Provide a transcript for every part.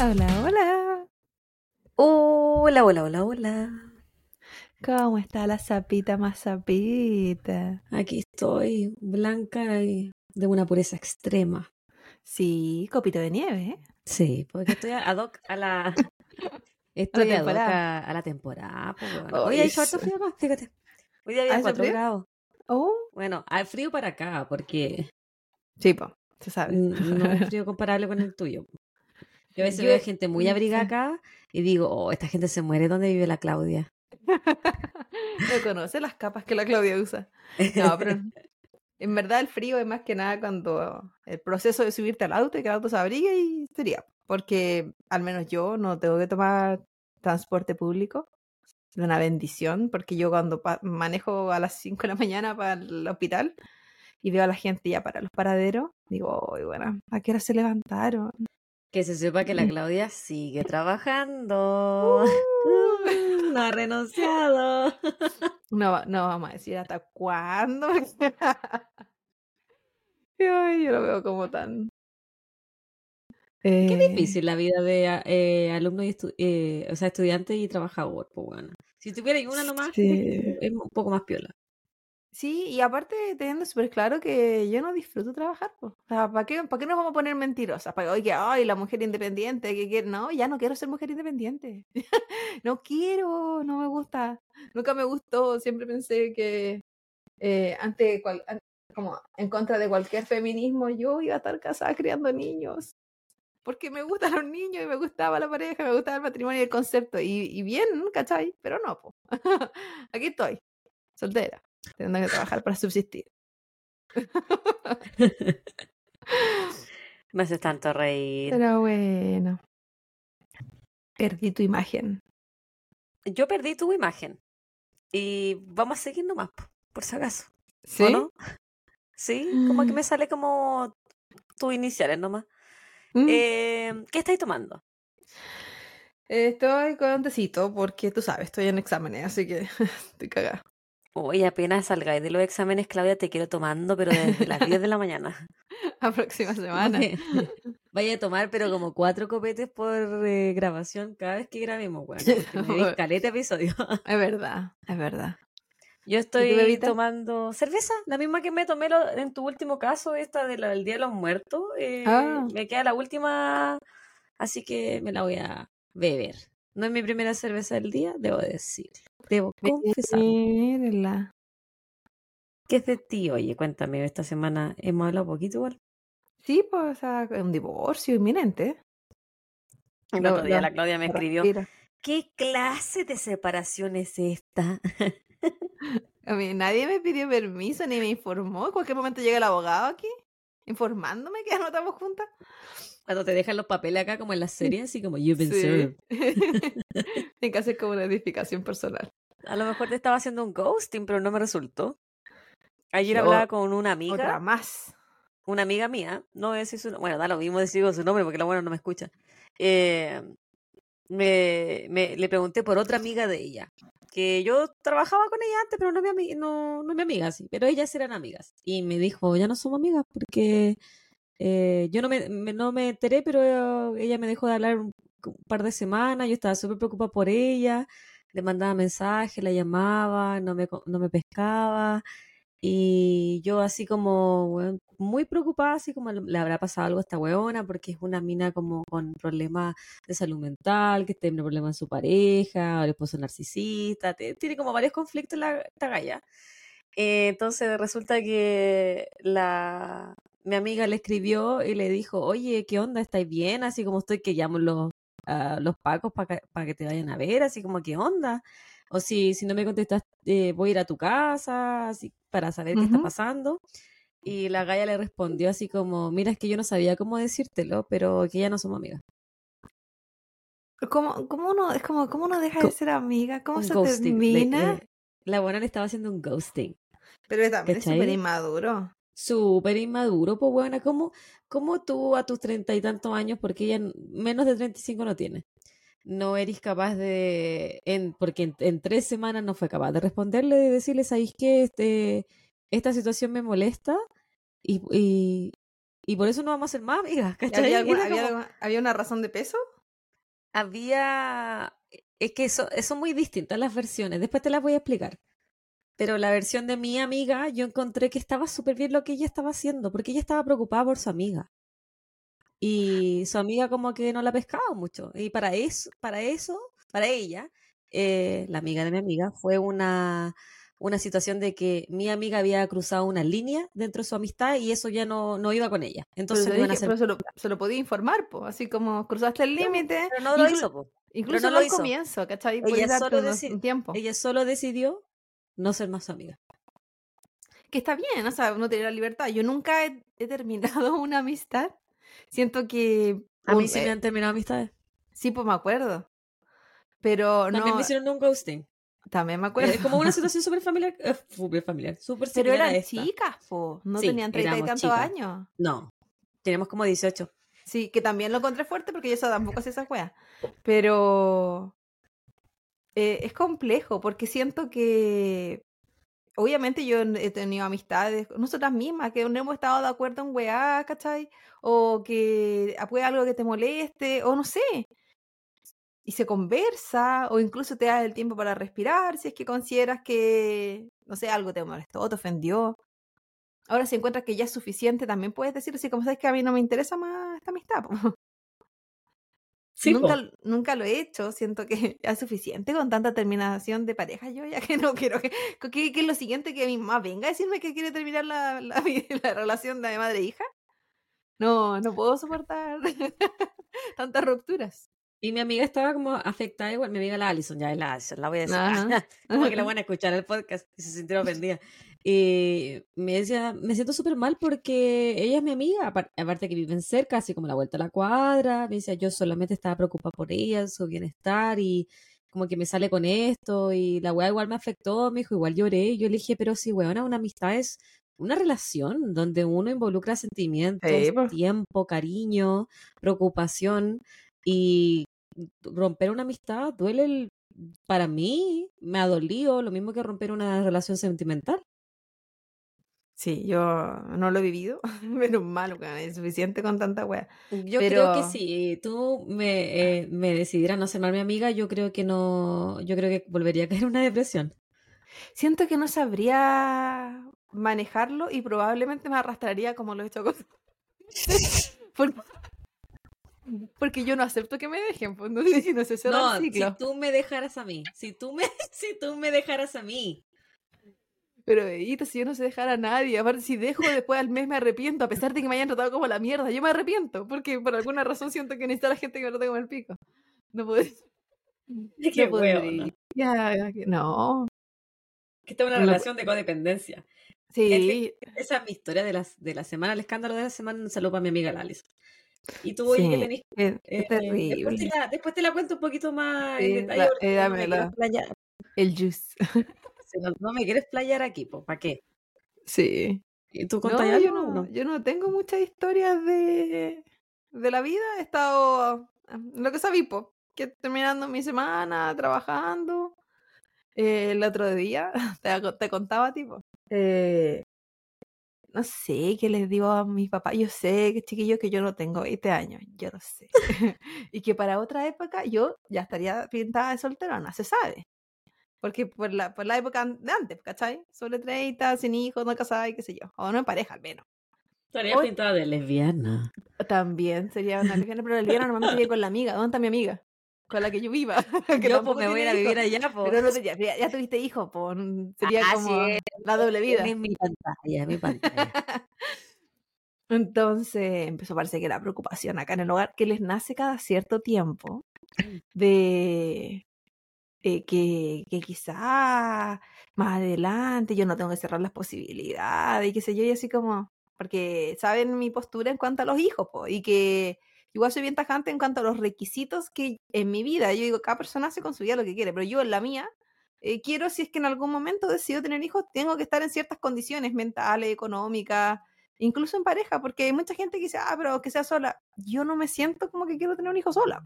Hola, hola. Hola, hola, hola, hola. ¿Cómo está la sapita más sapita? Aquí estoy, blanca y de una pureza extrema. Sí, copito de nieve, ¿eh? Sí, porque estoy ad hoc a la. Estoy temporada. a, a la temporada. pues, bueno. Hoy hay sí. frío acá, fíjate. Hoy día había ¿Hace 4 frío? grados. Oh, Bueno, hay frío para acá, porque sí, po, se sabe. no es frío comparable con el tuyo. Yo a veces Yo- veo gente muy mm, abrigada acá y digo, oh, esta gente se muere. ¿Dónde vive la Claudia? No conoce las capas que la Claudia usa. No, pero en verdad el frío es más que nada cuando el proceso de subirte al auto y que el auto se abrigue y sería. Porque al menos yo no tengo que tomar transporte público. Una bendición porque yo cuando manejo a las 5 de la mañana para el hospital y veo a la gente ya para los paraderos, digo, "Uy, bueno, ¿a qué hora se levantaron? Que se sepa que la. Claudia sigue trabajando. Mm, no ha renunciado. No, no vamos a decir hasta cuándo. Ay, yo lo veo como tan. Qué eh, difícil la vida de eh, alumno y estu- eh, o sea, estudiante y trabajador, pues bueno. Si tuviera una nomás, Sí. es un poco más piola. Sí, y aparte teniendo súper claro que yo no disfruto trabajar. O sea, ¿para qué, para qué nos vamos a poner mentirosas? Para oye, ay, la mujer independiente, que quiere. No, ya no quiero ser mujer independiente. no quiero, no me gusta. Nunca me gustó. Siempre pensé que eh, ante cual- como en contra de cualquier feminismo, yo iba a estar casada criando niños. Porque me gustan los niños y me gustaba la pareja, me gustaba el matrimonio y el concepto. Y, y bien, ¿cachai? Pero no, po. Aquí estoy, soltera, teniendo que trabajar para subsistir. Me haces tanto reír. Pero bueno. Perdí tu imagen. Yo perdí tu imagen. Y vamos a seguir nomás, po, por si acaso. ¿Sí? ¿O no? Sí, como que Mm. me sale como tus iniciales nomás. Mm. Eh, ¿Qué estáis tomando? Estoy con un tecito porque tú sabes, estoy en exámenes, así que estoy cagada. Hoy apenas salgáis de los exámenes, Claudia, te quiero tomando, pero desde las 10 de la mañana. La próxima semana. Vaya a tomar, pero como cuatro copetes por eh, grabación cada vez que grabemos, bueno, caleta episodio. Es verdad, es verdad. Yo estoy tomando cerveza, la misma que me tomé lo- en tu último caso, esta de del Día de los Muertos. eh, Ah. Me queda la última, así que me la voy a beber. No es mi primera cerveza del día, debo decirlo. Debo confesar. Mírala. ¿Qué es de ti? Oye, cuéntame, esta semana hemos hablado poquito igual. Sí, pues, o sea, un divorcio inminente. El otro día la Claudia me escribió, respira. ¿qué clase de separación es esta? A mí nadie me pidió permiso ni me informó. En cualquier momento llega el abogado aquí informándome que no estamos juntas. Cuando te dejan los papeles acá como en las series, así como you've been Sí. served. Tiene que hacer como una edificación personal. A lo mejor te estaba haciendo un ghosting, pero no me resultó. Ayer Yo- hablaba con una Otra amiga, más. una amiga mía, no voy a decir su nombre, bueno, da lo mismo decir su nombre porque la buena no me escucha. Eh, me, me- le pregunté por otra amiga de ella, que yo trabajaba con ella antes, pero no mi, no, no mi amiga, sí, pero ellas eran amigas. Y me dijo, ya no somos amigas porque eh, yo no me, me- no me enteré, pero ella me dejó de hablar un, un par de semanas, yo estaba súper preocupada por ella, le mandaba mensajes, la llamaba, no me, no me pescaba. Y yo así como muy preocupada, así como le habrá pasado algo a esta weona, porque es una mina como con problemas de salud mental, que tiene problemas en su pareja, el esposo narcisista, tiene como varios conflictos la, esta. Eh, entonces resulta que la, mi amiga le escribió y le dijo, oye, ¿qué onda? ¿Estáis bien? Así como estoy que llamo los, a los pacos para que, que te vayan a ver, así como, ¿qué onda? O si, si no me contestas, eh, voy a ir a tu casa, así, para saber qué está pasando. Y la galla le respondió así como, mira, es que yo no sabía cómo decírtelo, pero que ya no somos amigas. ¿Cómo, cómo uno, es como, ¿cómo uno deja de ser amiga? ¿Cómo se ghosting. termina? le- la buena le estaba haciendo un ghosting. Pero también es súper inmaduro. Súper inmaduro, pues buena, ¿cómo, ¿cómo tú a tus treinta y tantos años, porque ella menos de 35 no tiene, no eres capaz de, en, porque en, en tres semanas no fue capaz de responderle, de decirle, ¿sabéis qué? Este, esta situación me molesta Y, y, y por eso no vamos a ser más amigas, ¿Y ¿cachai? ¿Había, había había una razón de peso? había... Es que eso, son muy distintas las versiones, después te las voy a explicar. Pero la versión de mi amiga, yo encontré que estaba súper bien lo que ella estaba haciendo, porque ella estaba preocupada por su amiga. Y su amiga como que no la pescaba mucho. Y para eso, para eso, para ella, eh, la amiga de mi amiga, fue una, una situación de que mi amiga había cruzado una línea dentro de su amistad y eso ya no, no iba con ella. Entonces Pero, dije- pero se, lo, se lo podía informar, po, así como cruzaste el límite. Pero no lo hizo, po. Incluso no lo hizo. comienzo, ¿cachai? Ella solo unos- tiempo. Ella solo decidió no ser más su amiga. Que está bien, o sea, uno tiene la libertad. Yo nunca he, he terminado una amistad. Siento que... A mí sí eh, me han terminado amistades. sí, pues me acuerdo. Pero También no, me hicieron un ghosting. también me acuerdo. Es como una situación súper familiar. eh, súper familiar. Súper Pero eran chicas, po. No Sí, tenían treinta y éramos tantos años. No. Tenemos como 18. Sí, que también lo encontré fuerte porque yo tampoco hacía esa wea. Pero eh, es complejo porque siento que obviamente yo he tenido amistades, nosotras mismas, que no hemos estado de acuerdo en weá, ¿cachai? O que puede algo que te moleste, o no sé. Y se conversa, o incluso te das el tiempo para respirar si es que consideras que, no sé, algo te molestó, te ofendió. Ahora, si encuentras que ya es suficiente, también puedes decir así como sabes que a mí no me interesa más esta amistad. po". Sí, nunca, po. nunca lo he hecho, siento que es suficiente con tanta terminación de pareja. Yo ya que no quiero que, que, lo siguiente que mi mamá venga a decirme que quiere terminar la, la, la relación de madre e hija. No, no puedo soportar tantas rupturas. Y mi amiga estaba como afectada igual. Mi amiga la Alison, ya es la Alison, la voy a decir. Ajá. como que la van a escuchar el podcast y se sintió ofendida. Y me decía, me siento súper mal porque ella es mi amiga, apar- aparte que viven cerca, así como la vuelta a la cuadra. Me decía, yo solamente estaba preocupada por ella, su bienestar y como que me sale con esto y la weá igual me afectó, me dijo, igual lloré. Y yo le dije, pero si weona, una amistad es una relación donde uno involucra sentimientos, Sí, pues. tiempo, cariño, preocupación y romper una amistad duele el- para mí, me ha dolido lo mismo que romper una relación sentimental. Sí, yo no lo he vivido, menos mal, es suficiente con tanta wea. Yo creo que si tú me, eh, me decidieras no ser más mi amiga, yo creo que no, yo creo que volvería a caer en una depresión. Siento que no sabría manejarlo y probablemente me arrastraría como lo he hecho con... Por- Porque yo no acepto que me dejen, pues no sé si no se cierra No, el si tú me dejaras a mí, si tú me, si tú me dejaras a mí, Pero, Edito, si yo no sé dejar a nadie, aparte si dejo después al mes me arrepiento, a pesar de que me hayan tratado como la mierda, yo me arrepiento, porque por alguna razón siento que necesita la gente que me trate como el pico. No puedo. Qué no podría. hueona. Ya, que- no. que esta es una No, relación de codependencia. Sí, Esa es mi historia de la, de la semana, el escándalo de la semana, un saludo para mi amiga Lalis. Y tú, oye, que sí, tenés es, Eh, es Después, terrible. te la, después te la cuento un poquito más Sí, en detalle. la- eh, no, me dámela. El juice. si no, no me quieres playar aquí, pues, ¿para qué? Sí. ¿Y tú No, contas yo no, no? yo no tengo muchas historias de, de la vida. He estado ah, lo que sabí, po, que terminando mi semana, trabajando. Eh, el otro día, te, te contaba, tipo, eh, no sé qué les digo a mis papás. Yo sé que chiquillos que yo no tengo 20 años, yo lo sé. y que para otra época yo ya estaría pintada de solterona, se sabe. Porque por la, por la época de antes, ¿cachai? Sobre 30, sin hijos, no casada y qué sé yo. O no en pareja, al menos. Estaría Hoy- pintada de lesbiana. También sería una lesbiana, pero la lesbiana normalmente vive con la amiga. ¿Dónde está mi amiga? Con la que yo viva. que Yo, pues, me voy a ir a tiene vivir allá, pues. Pero no te- ya, ya tuviste hijos, pues. Sería Ah, como sí, la doble vida. Es mi pantalla, es mi pantalla. Entonces empezó a parecer que la preocupación acá en el hogar, que les nace cada cierto tiempo, de eh, que, que quizá más adelante yo no tengo que cerrar las posibilidades y qué sé yo, y así como, porque saben mi postura en cuanto a los hijos, po, y que igual soy bien tajante en cuanto a los requisitos que en mi vida, yo digo, cada persona hace con su vida lo que quiere, pero yo en la mía, eh, quiero si es que en algún momento decido tener hijos, tengo que estar en ciertas condiciones mentales, económicas, incluso en pareja, porque hay mucha gente que dice, ah, pero que sea sola. Yo no me siento como que quiero tener un hijo sola.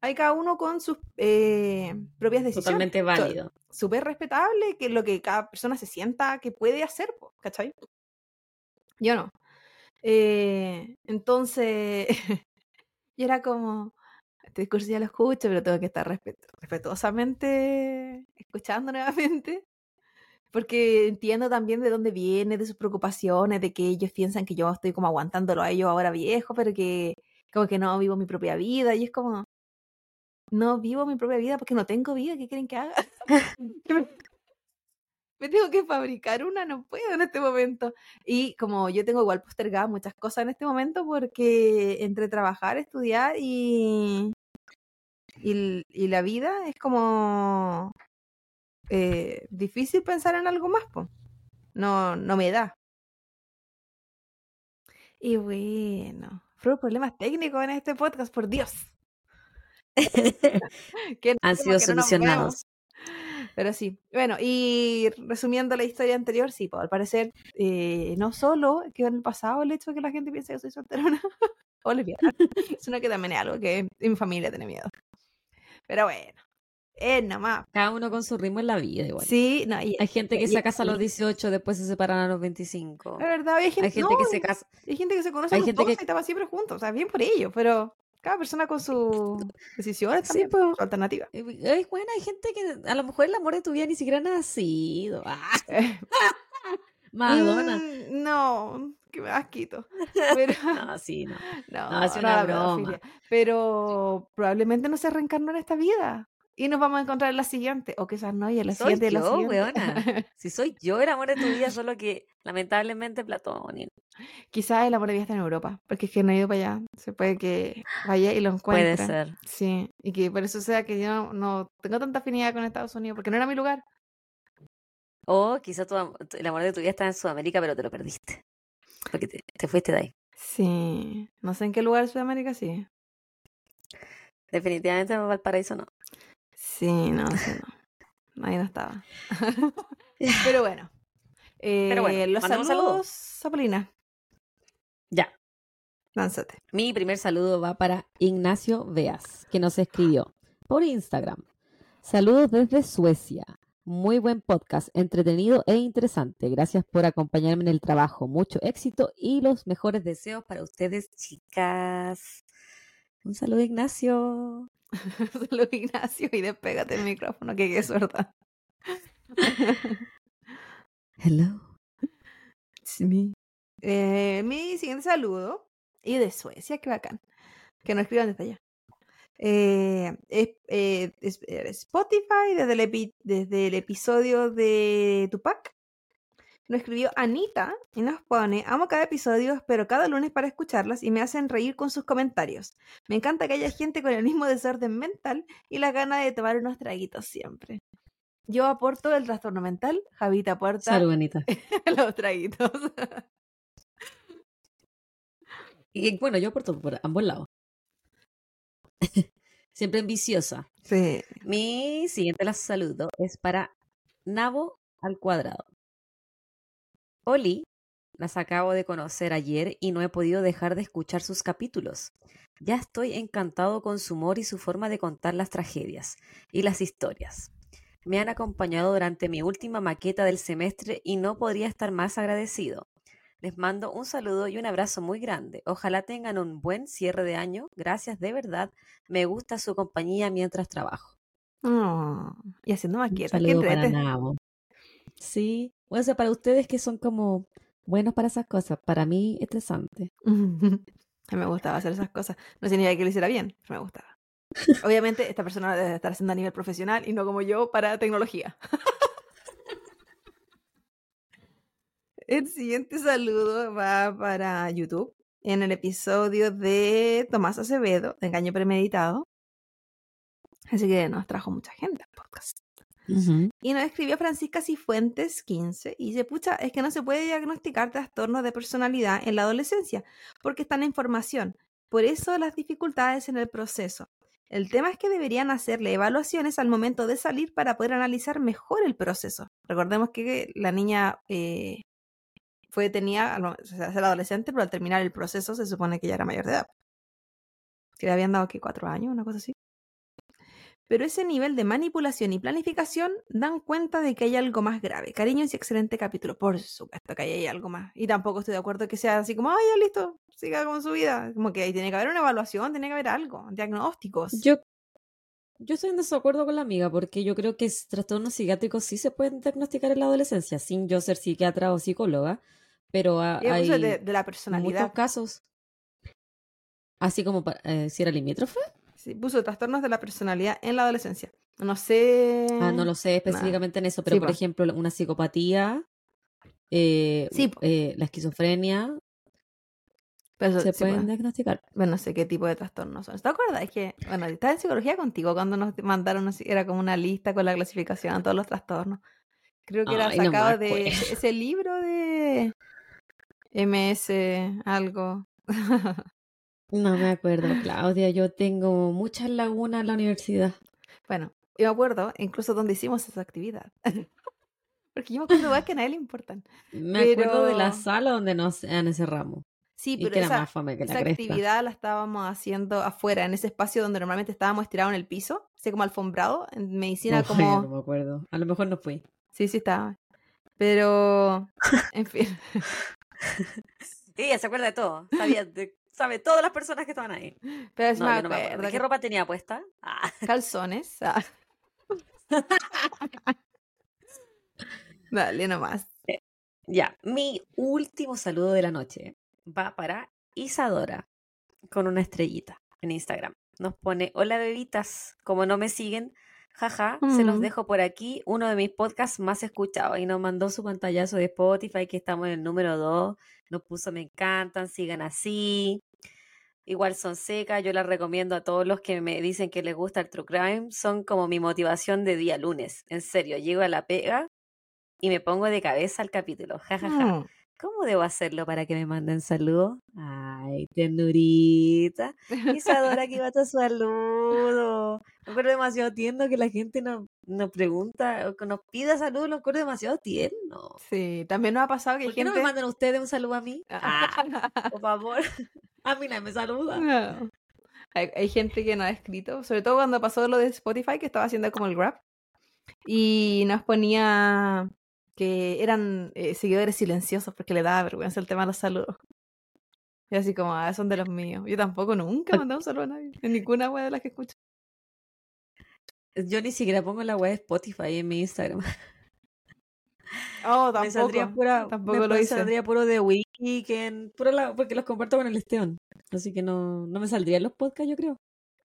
Hay cada uno con sus eh, propias decisiones. Totalmente válido. Súper respetable que lo que cada persona se sienta que puede hacer, ¿cachai? Yo no. Eh, entonces, y era como, este discurso ya lo escucho, pero tengo que estar respetu- respetuosamente escuchando nuevamente. Porque entiendo también de dónde viene, de sus preocupaciones, de que ellos piensan que yo estoy como aguantándolo a ellos ahora viejo, pero que como que no vivo mi propia vida. Y es como, no vivo mi propia vida porque no tengo vida, ¿qué quieren que haga? me, tengo que fabricar una, no puedo en este momento. Y como yo tengo igual postergadas muchas cosas en este momento porque entre trabajar, estudiar y, y la vida es como eh, difícil pensar en algo más, po. No, no me da. Y bueno, fueron problemas técnicos en este podcast, por Dios. Que Han no- sido que no solucionados. vemos. Pero sí, bueno, y resumiendo la historia anterior, sí, pues, al parecer eh, no solo quedó en el pasado el hecho de que la gente piense que soy solterona o lesbiana, sino que también es algo que en mi familia tiene miedo. Pero bueno, es nomás. Cada uno con su ritmo en la vida, igual. Sí, no, y, Hay gente que y- se casa a los y- 18, después se separan a los 25. es verdad, hay gente, Hay gente no, que se casa. hay gente que se conoce a los gente 12 que- y estaba siempre juntos, o sea, bien por ello, pero cada persona con sus decisiones Sí, también, pues. su alternativa. Ay, bueno, hay gente que a lo mejor el amor de tu vida ni siquiera ha nacido. Ah, Madonna. Mm, no, que me asquito. Pero, No, sí, no. no, No, es no una broma. Pero probablemente no se reencarnó en esta vida. Y nos vamos a encontrar en la siguiente. O quizás no, y en la Soy siguiente, la yo, siguiente. weona. Si soy yo el amor de tu vida, solo que lamentablemente platónico. quizás el amor de vida está en Europa. Porque es que no he ido para allá. Se puede que vaya y lo encuentre. Puede ser. Sí. Y que por eso sea que yo no, no tengo tanta afinidad con Estados Unidos. Porque no era mi lugar. O quizá tu am- el amor de tu vida está en Sudamérica, pero te lo perdiste. Porque te, te fuiste de ahí. Sí. No sé en qué lugar de Sudamérica sí. Definitivamente en Valparaíso no. Sí, no, sí, no. Ahí no estaba. Pero bueno. Pero bueno, Eh, los saludos, saludos. Sapolina. Ya. Lánzate. Mi primer saludo va para Ignacio Veas, que nos escribió por Instagram. Saludos desde Suecia. Muy buen podcast, entretenido e interesante. Gracias por acompañarme en el trabajo. Mucho éxito y los mejores deseos para ustedes, chicas. Un saludo, Ignacio. Saludos, Ignacio, y despégate el micrófono, que qué suerte. Hello. Sí. Eh, mi siguiente saludo, y de Suecia, qué bacán. Que nos escriban desde allá. Eh, es, es- eh, Spotify, desde el, epi- desde el episodio de Tupac, nos escribió Anita y nos pone, amo cada episodio, espero cada lunes para escucharlas y me hacen reír con sus comentarios. Me encanta que haya gente con el mismo desorden mental y la gana de tomar unos traguitos siempre. Yo aporto el trastorno mental, Javita aporta Salud, Anita. los traguitos. Y bueno, yo aporto por ambos lados. Siempre ambiciosa. Sí. Mi siguiente la saludo es para Nabo al cuadrado. Oli, las acabo de conocer ayer y no he podido dejar de escuchar sus capítulos. Ya estoy encantado con su humor y su forma de contar las tragedias y las historias. Me han acompañado durante mi última maqueta del semestre y no podría estar más agradecido. Les mando un saludo y un abrazo muy grande. Ojalá tengan un buen cierre de año. Gracias de verdad. Me gusta su compañía mientras trabajo. Oh, y haciendo qué saludo para. Nabo. Sí, o sea, para ustedes que son como buenos para esas cosas, para mí estresante. Me gustaba hacer esas cosas. No significa que lo hiciera bien, pero me gustaba. Obviamente, esta persona debe estar haciendo a nivel profesional y no como yo para tecnología. El siguiente saludo va para YouTube en el episodio de Tomás Acevedo, de Engaño Premeditado. Así que nos trajo mucha gente al podcast. Y nos escribió Francisca Cifuentes 15 y dice, pucha, es que no se puede diagnosticar trastornos de personalidad en la adolescencia porque están en formación. Por eso las dificultades en el proceso. El tema es que deberían hacerle evaluaciones al momento de salir para poder analizar mejor el proceso. Recordemos que la niña eh, fue detenida al mo- o sea, ser adolescente, pero al terminar el proceso se supone que ya era mayor de edad. Que le habían dado que cuatro años, una cosa así. Pero ese nivel de manipulación y planificación dan cuenta de que hay algo más grave. Cariños y excelente capítulo. Por supuesto que ahí hay algo más. Y tampoco estoy de acuerdo que sea así como, ay, ya listo, siga con su vida. Como que ahí tiene que haber una evaluación, tiene que haber algo, diagnósticos. Yo, yo estoy en desacuerdo con la amiga porque yo creo que trastornos psiquiátricos sí se pueden diagnosticar en la adolescencia, sin yo ser psiquiatra o psicóloga, pero eso hay de, de la muchos personalidad. casos. Así como eh, si era limítrofe. Sí, puso trastornos de la personalidad en la adolescencia. No sé. Ah, no lo sé específicamente en eso, pero Sí, por po. ejemplo, una psicopatía, eh, Sí, eh, la esquizofrenia, Pero se pueden diagnosticar. Bueno, no sé qué tipo de trastornos son. ¿Te acuerdas? Es que, bueno, estaba en psicología contigo cuando nos mandaron, era como una lista con la clasificación de todos los trastornos. Creo que era no me sacado de ese libro de MS, algo. No me acuerdo, Claudia, yo tengo muchas lagunas en la universidad. bueno, yo me acuerdo incluso donde hicimos esa actividad. Porque yo me acuerdo igual que a nadie le importan. Me acuerdo de la sala donde nos encerramos. Sí, pero que esa, más fome que la esa actividad la estábamos haciendo afuera, en ese espacio donde normalmente estábamos estirados en el piso, así como alfombrado, en medicina No, como... no me acuerdo. A lo mejor no fui. Sí, sí estaba. Pero, en fin. Ella se acuerda de todo. Sabía de- sabe todas las personas que estaban ahí. Pero sí No, yo no ¿Qué que ropa tenía puesta? Ah, calzones. ah. Dale nomás. ya, mi último saludo de la noche va para Isadora con una estrellita en Instagram. Nos pone, hola bebitas, como no me siguen, jaja, se los Mm. dejo por aquí, uno de mis podcasts más escuchados y nos mandó su pantallazo de Spotify que estamos en el número 2, nos puso me encantan, sigan así. Igual son secas, yo las recomiendo a todos los que me dicen que les gusta el true crime, son como mi motivación de día lunes. En serio, llego a la pega y me pongo de cabeza al capítulo. Ja, ja, ja. ¿Cómo debo hacerlo para que me manden saludos? Ay, ternurita. Isadora, aquí va tu saludo. Me acuerdo demasiado tierno que la gente nos, nos pregunta o que nos pida saludos, lo acuerdo demasiado tierno. Sí, también nos ha pasado que ¿Por qué no gente... me mandan ustedes un saludo a mí? Ah, por favor. A mí nadie me saluda. No. Hay, hay gente que nos ha escrito, sobre todo cuando pasó lo de Spotify, que estaba haciendo como el grab, y nos ponía que eran eh, seguidores silenciosos porque le daba vergüenza el tema de los saludos. Y así como, ah, son de los míos. Yo tampoco nunca he mandado un saludo a nadie, en ninguna web de las que escucho. Yo ni siquiera pongo la web de Spotify en mi Instagram. Oh, me saldría tampoco, pura, tampoco me lo hice. saldría puro de Weekend, puro la- porque los comparto con el Esteban. Así que no, no me saldrían los podcasts, yo creo.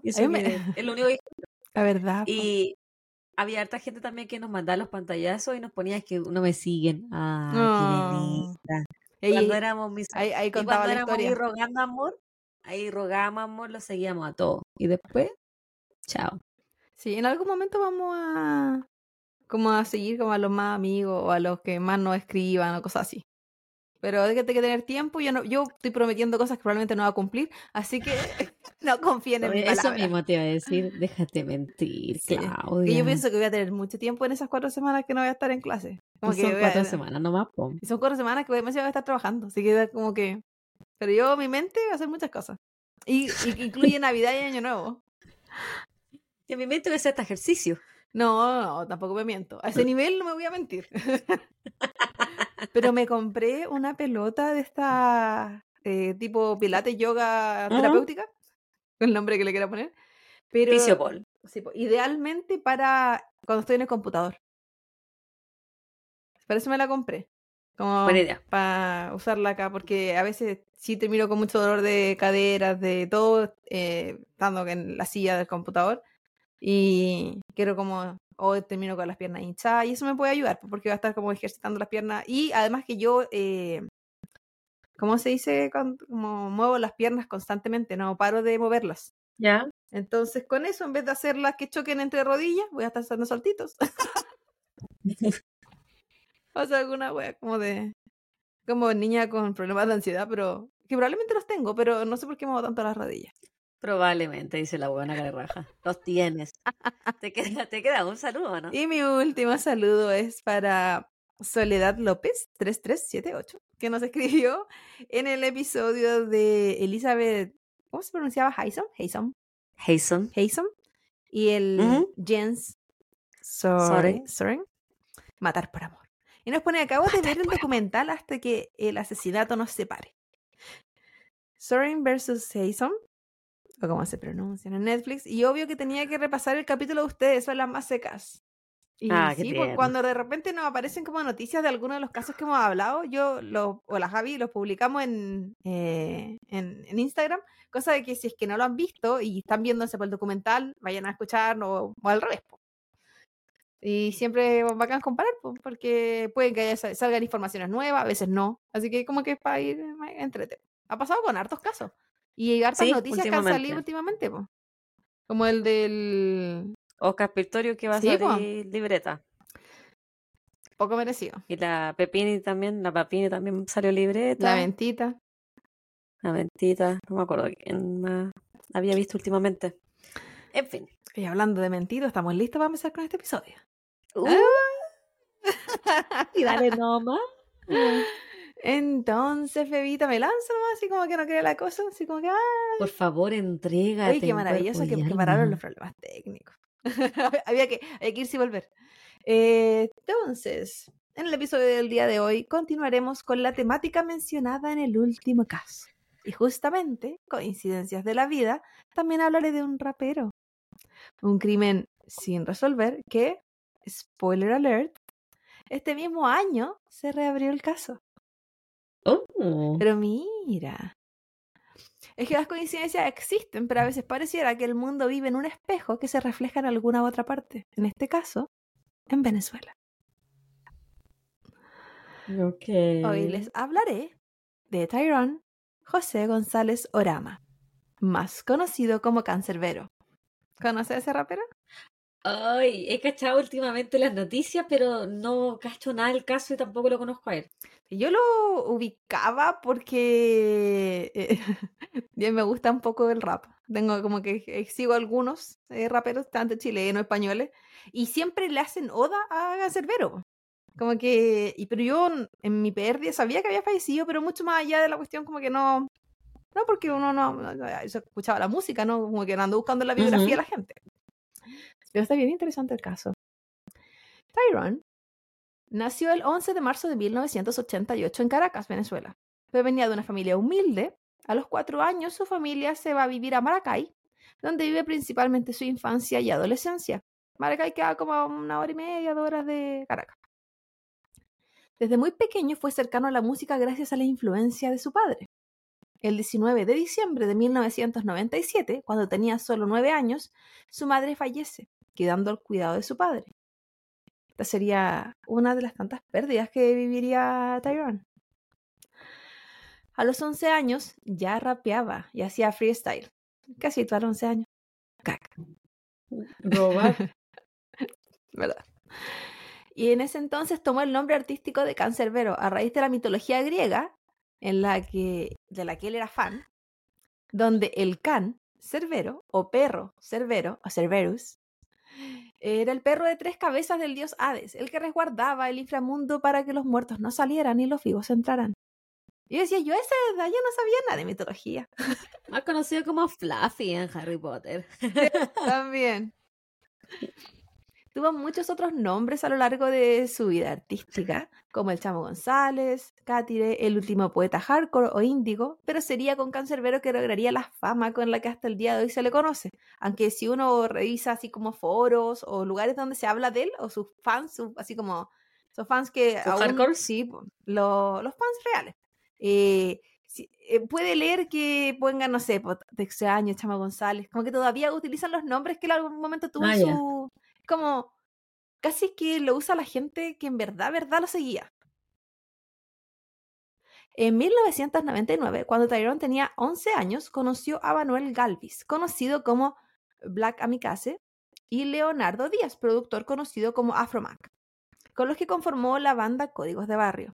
Y eso me- es lo único que- La verdad. Y había harta gente también que nos mandaba los pantallazos y nos ponía que no me siguen. Ah, No. qué bonita. Ey, Cuando éramos mis ahí, ahí y contaba cuando la éramos ahí historia. rogando amor, ahí rogábamos amor, lo seguíamos a todos. Y después, chao. Sí, en algún momento vamos a como a seguir como a los más amigos o a los que más nos escriban o cosas así. Pero hay que tener tiempo. Yo no, yo estoy prometiendo cosas que probablemente no va a cumplir, así que no confíen en mi Eso palabra. mismo te iba a decir, déjate mentir, Sí, Claudia. Yo pienso que voy a tener mucho tiempo en esas cuatro semanas que no voy a estar en clase. Como que Son voy a- cuatro semanas nomás, po. y son cuatro semanas que voy voy a estar trabajando, así que como que. Pero yo, mi mente va a hacer muchas cosas. Y, y incluye Navidad y Año Nuevo. Y en mi mente voy a hacer este ejercicio. No, no, tampoco me miento. A ese nivel no me voy a mentir. Pero me compré una pelota de esta eh, tipo pilates yoga terapéutica, el nombre que le quiera poner. Pero sí, idealmente para cuando estoy en el computador. Para eso me la compré. Como Buena idea. para usarla acá, porque a veces sí termino con mucho dolor de caderas, de todo, eh, estando en la silla del computador. Y quiero como, o termino con las piernas hinchadas, y eso me puede ayudar, porque va a estar como ejercitando las piernas. Y además que yo, eh, ¿cómo se dice? Como muevo las piernas constantemente, no paro de moverlas. ¿Ya? Entonces, con eso, en vez de hacerlas que choquen entre rodillas, voy a estar haciendo saltitos. o sea, alguna wea como de. Como niña con problemas de ansiedad, pero. Que probablemente los tengo, pero no sé por qué muevo tanto las rodillas. Probablemente, dice la buena cara de raja. Los tienes. te, queda, te queda un saludo, ¿no? Y mi último saludo es para Soledad López, 3378, que nos escribió en el episodio de Elizabeth. ¿Cómo se pronunciaba? Haysom. Haysom. Jason. Haysom. y el. Jens Soren. Soren, Matar por amor. Y nos pone, acabo de ver el documental hasta que el asesinato nos separe. Soren versus Jason, o como se pronuncian en Netflix, y obvio que tenía que repasar el capítulo de ustedes, son las más secas. Y Ah, sí, tierno. cuando de repente nos aparecen como noticias de algunos de los casos que hemos hablado, yo lo, o la Javi los publicamos en, eh, en, en Instagram, cosa de que si es que no lo han visto y están viéndose por el documental, vayan a escuchar o, o al revés. po. Y siempre es bacán comparar, po, porque pueden que haya- sal- salgan informaciones nuevas, a veces no. Así que como que es para ir eh, entrete. Ha pasado con hartos casos. Y hartas Sí, noticias que han salido últimamente, po. como el del Oscar Pistorius que va a Sí, po. salir libreta. poco merecido. Y la Pepini también, la Papini también salió libreta. La ventita. La Mentita, no me acuerdo quién más había visto últimamente. En fin. Y hablando de mentido, estamos listos para empezar con este episodio. Uh, y dale nomás. Entonces, Febita, me lanzo nomás, así como que no cree la cosa, así como que, ah, Por favor, entrégate. Oye, qué maravilloso que, que pararon los problemas técnicos. había, que, había que irse y volver. Eh, entonces, en el episodio del día de hoy continuaremos con la temática mencionada en el último caso. Y justamente, coincidencias de la vida, también hablaré de un rapero. Un crimen sin resolver que, spoiler alert, este mismo año se reabrió el caso. Oh. Pero mira. Es que las coincidencias existen, pero a veces pareciera que el mundo vive en un espejo que se refleja en alguna otra parte. En este caso, en Venezuela. Ok. Hoy les hablaré de Tyrone José González Orama, más conocido como Cancerbero. ¿Conoce a ese rapero? Ay, he cachado últimamente las noticias, pero no cacho nada del caso y tampoco lo conozco a él. Yo lo ubicaba porque eh, bien me gusta un poco el rap. Tengo como que eh, sigo algunos eh, raperos, tanto chilenos, españoles, y siempre le hacen oda a Cancerbero. Como que, y, pero yo en mi pérdida sabía que había fallecido, pero mucho más allá de la cuestión como que no, no porque uno no, no- se escuchaba la música, ¿no? Como que ando buscando la biografía de Ujú. la gente. Pero está bien interesante el caso. Tyrone nació el 11 de marzo de 1988 en Caracas, Venezuela. Pero venía de una familia humilde. A los cuatro años su familia se va a vivir a Maracay, donde vive principalmente su infancia y adolescencia. Maracay queda como una hora y media, dos horas de Caracas. Desde muy pequeño fue cercano a la música gracias a la influencia de su padre. El 19 de diciembre de 1997, cuando tenía solo nueve años, su madre fallece, quedando al cuidado de su padre. Esta sería una de las tantas pérdidas que viviría Tyrone. A los 11 años ya rapeaba y hacía freestyle. Casi a los 11 años. Caca, Robar. ¿verdad? Y en ese entonces tomó el nombre artístico de Cancerbero a raíz de la mitología griega en la que, de la que él era fan, donde el can, Cerbero, o perro, Cerbero, o Cerberus, era el perro de tres cabezas del dios Hades, el que resguardaba el inframundo para que los muertos no salieran y los vivos entraran. Y yo decía, yo esa edad ya no sabía nada de mitología. Más conocido como Fluffy en Harry Potter. También. Tuvo muchos otros nombres a lo largo de su vida artística, como el Chamo González, Cátire, el último poeta hardcore o índigo, pero sería con Cancerbero que lograría la fama con la que hasta el día de hoy se le conoce. Aunque si uno revisa así como foros o lugares donde se habla de él, o sus fans, su- así como sus fans que ¿Sus aún, hardcores? sí, lo- los fans reales. Eh, eh, puede leer que pongan, no sé, po, te extraño, Chama González, como que todavía utilizan los nombres que él algún momento tuvo Ah, en su... Como casi que lo usa la gente que en verdad, verdad lo seguía. En 1999, cuando Tyrone tenía 11 años, conoció a Manuel Galvis, conocido como Black Amicase, y Leonardo Díaz, productor conocido como Afromac, con los que conformó la banda Códigos de Barrio.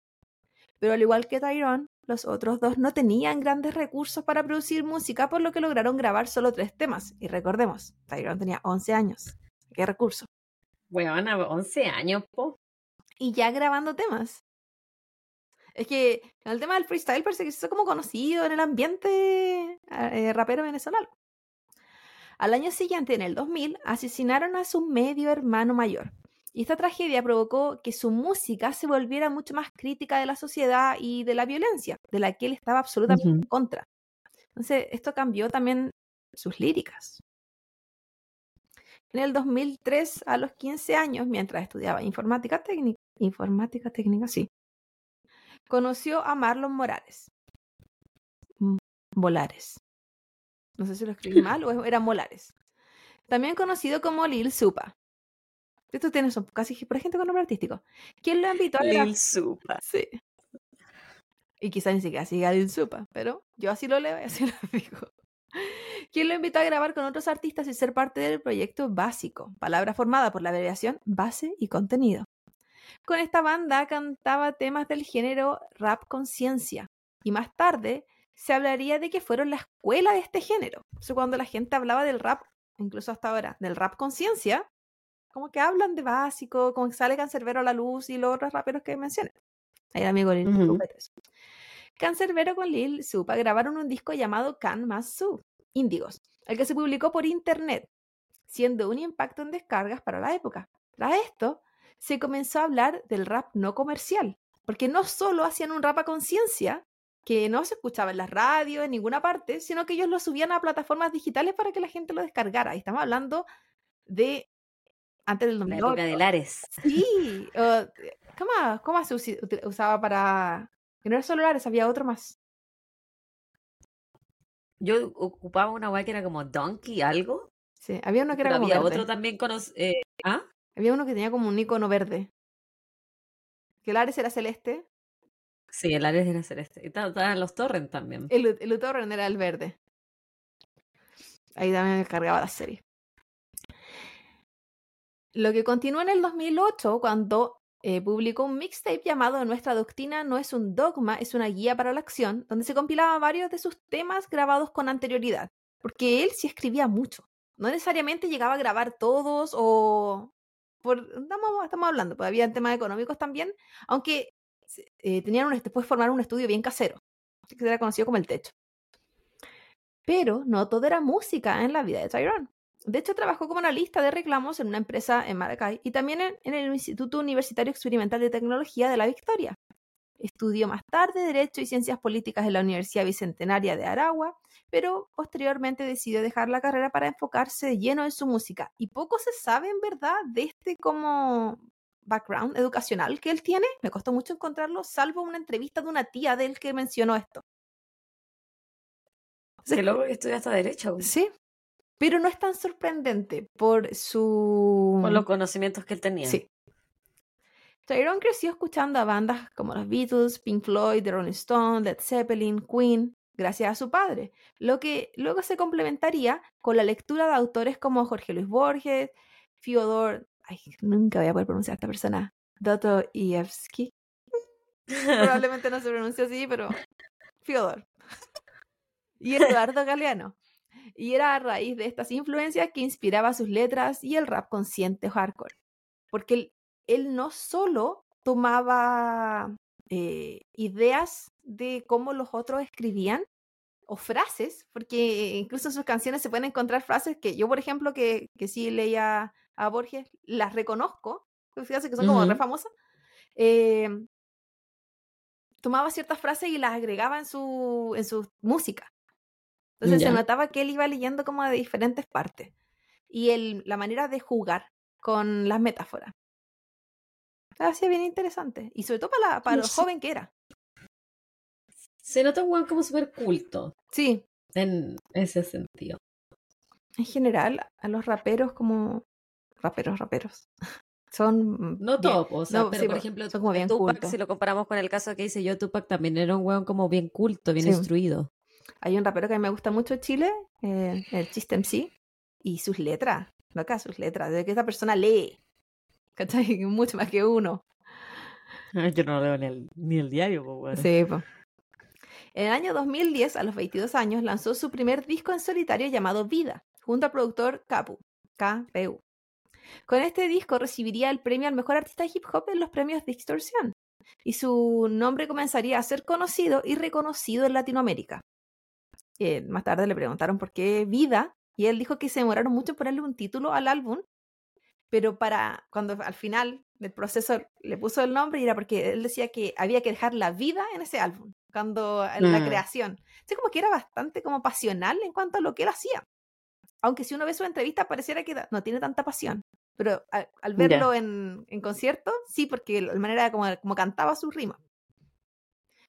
Pero al igual que Tyrone, los otros dos no tenían grandes recursos para producir música, por lo que lograron grabar solo tres temas. Y recordemos, Tyrone tenía 11 años. ¿Qué recurso? Weón, a 11 años, po. y ya grabando temas. Es que el tema del freestyle parece que hizo como conocido en el ambiente eh, rapero venezolano. Al año siguiente, en el 2000, asesinaron a su medio hermano mayor. Y esta tragedia provocó que su música se volviera mucho más crítica de la sociedad y de la violencia, de la que él estaba absolutamente en contra. Entonces, esto cambió también sus líricas. En el 2003, a los 15 años, mientras estudiaba informática técnica, informática técnica, sí, conoció a Marlon Morales. Volares. No sé si lo escribí mal o era Molares. También conocido como Lil Supa. Esto tiene son casi por gente con nombre artístico. ¿Quién lo invitó a Lil Supa. Sí. Y quizá ni siquiera siga Lil Supa, pero yo así lo leo y así lo digo. ¿Quién lo invitó a grabar con otros artistas y ser parte del proyecto Básico, palabra formada por la abreviación base y contenido. Con esta banda cantaba temas del género rap conciencia y más tarde se hablaría de que fueron la escuela de este género. O cuando la gente hablaba del rap, incluso hasta ahora, del rap conciencia, como que hablan de básico, como que sale Cancerbero a la luz y los otros raperos que mencioné. Ahí el amigo Lil uh Cancerbero con Lil Supa grabaron un disco llamado Can Más Su, Índigos, el que se publicó por internet, siendo un impacto en descargas para la época. Tras esto, se comenzó a hablar del rap no comercial, porque no solo hacían un rap a conciencia, que no se escuchaba en las radios, en ninguna parte, sino que ellos lo subían a plataformas digitales para que la gente lo descargara. Y estamos hablando de antes del 2008. La época de Lares. Sí. ¿cómo, ¿Cómo se usaba para...? Que no era solo Lares, había otro más. Yo ocupaba una guay que era como Donkey algo. Sí, había uno que era como había otro también eh, ¿Ah? Había uno que tenía como un icono verde. Que el Ares era celeste. Sí, el Ares era celeste. Y estaban los Torrent también. El, el Torrent era el verde. Ahí también me cargaba la serie. Lo que continuó en el 2008 cuando eh, publicó un mixtape llamado Nuestra doctrina no es un dogma, es una guía para la acción, donde se compilaban varios de sus temas grabados con anterioridad, porque él sí escribía mucho. No necesariamente llegaba a grabar todos o... Por, estamos, hablando, pues había temas económicos también, aunque eh, tenían un, después formar un estudio bien casero, que era conocido como el techo. Pero no todo era música en la vida de Tyrone. De hecho, trabajó como analista de reclamos en una empresa en Maracay y también en, el Instituto Universitario Experimental de Tecnología de la Victoria. Estudió más tarde Derecho y Ciencias Políticas en la Universidad Bicentenaria de Aragua, pero posteriormente decidió dejar la carrera para enfocarse lleno en su música. Y poco se sabe en verdad de este como background educacional que él tiene. Me costó mucho encontrarlo, salvo una entrevista de una tía de él que mencionó esto. Que luego estudia hasta Derecho. Sí, pero no es tan sorprendente por su... Por los conocimientos que él tenía. Sí. Tyrone creció escuchando a bandas como los Beatles, Pink Floyd, The Rolling Stones, Led Zeppelin, Queen, gracias a su padre, lo que luego se complementaría con la lectura de autores como Jorge Luis Borges, Fyodor, ay, nunca voy a poder pronunciar a esta persona, Dostoyevsky. Probablemente no se pronuncia así, pero Fyodor. y Eduardo Galeano y era a raíz de estas influencias que inspiraba sus letras y el rap consciente hardcore. Porque él, no solo tomaba eh, ideas de cómo los otros escribían o frases, porque incluso en sus canciones se pueden encontrar frases que yo, por ejemplo, que, que sí leía a Borges, las reconozco, fíjate que son como re famosas, eh, tomaba ciertas frases y las agregaba en su, en su música. Entonces se notaba que él iba leyendo como de diferentes partes. Y el, la manera de jugar con las metáforas. Hacía bien interesante. Y sobre todo para, para lo joven que era. Se nota un weón como súper culto. Sí. En ese sentido. En general, a los raperos como... Raperos, raperos. Son... No todos, o sea, pero por ejemplo, son como bien Tupac, si lo comparamos con el caso que hice yo, Tupac también era un weón como bien culto, bien instruido. Hay un rapero que a mí me gusta mucho en Chile, eh, el Chiste MC, y sus letras, acá sus letras, de que esa persona lee, ¿cachai? Mucho más que uno. Yo no leo ni el, ni el diario, pues, Sí, pues. En el año 2010, a los 22 años, lanzó su primer disco en solitario llamado Vida, junto al productor Capu, KPU. Con este disco recibiría el premio al mejor artista de hip hop en los premios Distorsión, y su nombre comenzaría a ser conocido y reconocido en Latinoamérica más tarde le preguntaron por qué vida Y él dijo que se demoraron mucho en ponerle un título al álbum, pero para cuando al final del proceso le puso el nombre y era porque él decía que había que dejar la vida en ese álbum, cuando en la Mm. creación. Así como que era bastante como pasional en cuanto a lo que él hacía. Aunque si uno ve su entrevista pareciera que no tiene tanta pasión. Pero al, verlo en, en concierto, sí, porque la manera como, como cantaba sus rimas.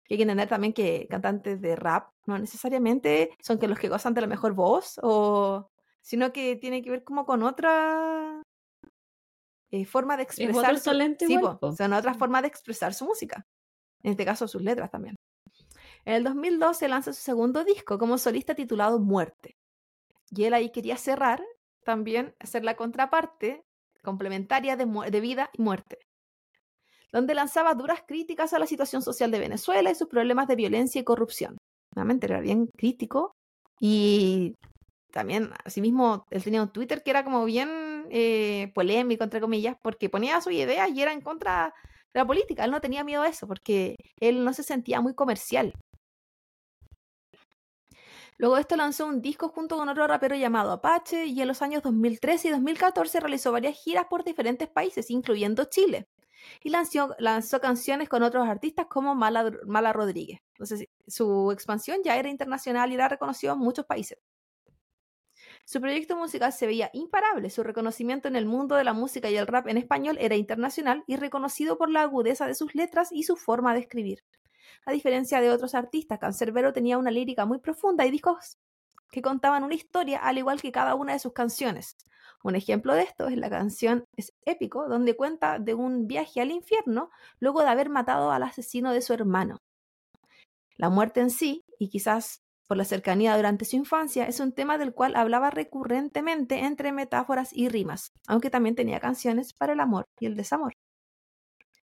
Y hay que entender también que cantantes de rap no necesariamente son que los que gozan de la mejor voz, o sino que tiene que ver como con otra eh, forma de expresar su, talento sí, po. son otra forma de expresar su música. En este caso, sus letras también. En el 2012 lanza su segundo disco como solista titulado Muerte. Y él ahí quería cerrar también, hacer la contraparte complementaria de vida y muerte, donde lanzaba duras críticas a la situación social de Venezuela y sus problemas de violencia y corrupción. Nuevamente era bien crítico y también, asimismo, él tenía un Twitter que era como bien eh, polémico, entre comillas, porque ponía sus ideas y era en contra de la política. Él no tenía miedo a eso porque él no se sentía muy comercial. Luego de esto lanzó un disco junto con otro rapero llamado Apache y en los años 2013 y 2014 realizó varias giras por diferentes países, incluyendo Chile. Y lanzó, lanzó canciones con otros artistas como Mala, Mala Rodríguez. Entonces su expansión ya era internacional y era reconocido en muchos países. Su proyecto musical se veía imparable, su reconocimiento en el mundo de la música y el rap en español era internacional y reconocido por la agudeza de sus letras y su forma de escribir. A diferencia de otros artistas, Cancerbero tenía una lírica muy profunda y discos que contaban una historia al igual que cada una de sus canciones. Un ejemplo de esto es la canción Es épico, donde cuenta de un viaje al infierno luego de haber matado al asesino de su hermano. La muerte en sí, y quizás por la cercanía durante su infancia, es un tema del cual hablaba recurrentemente entre metáforas y rimas, aunque también tenía canciones para el amor y el desamor.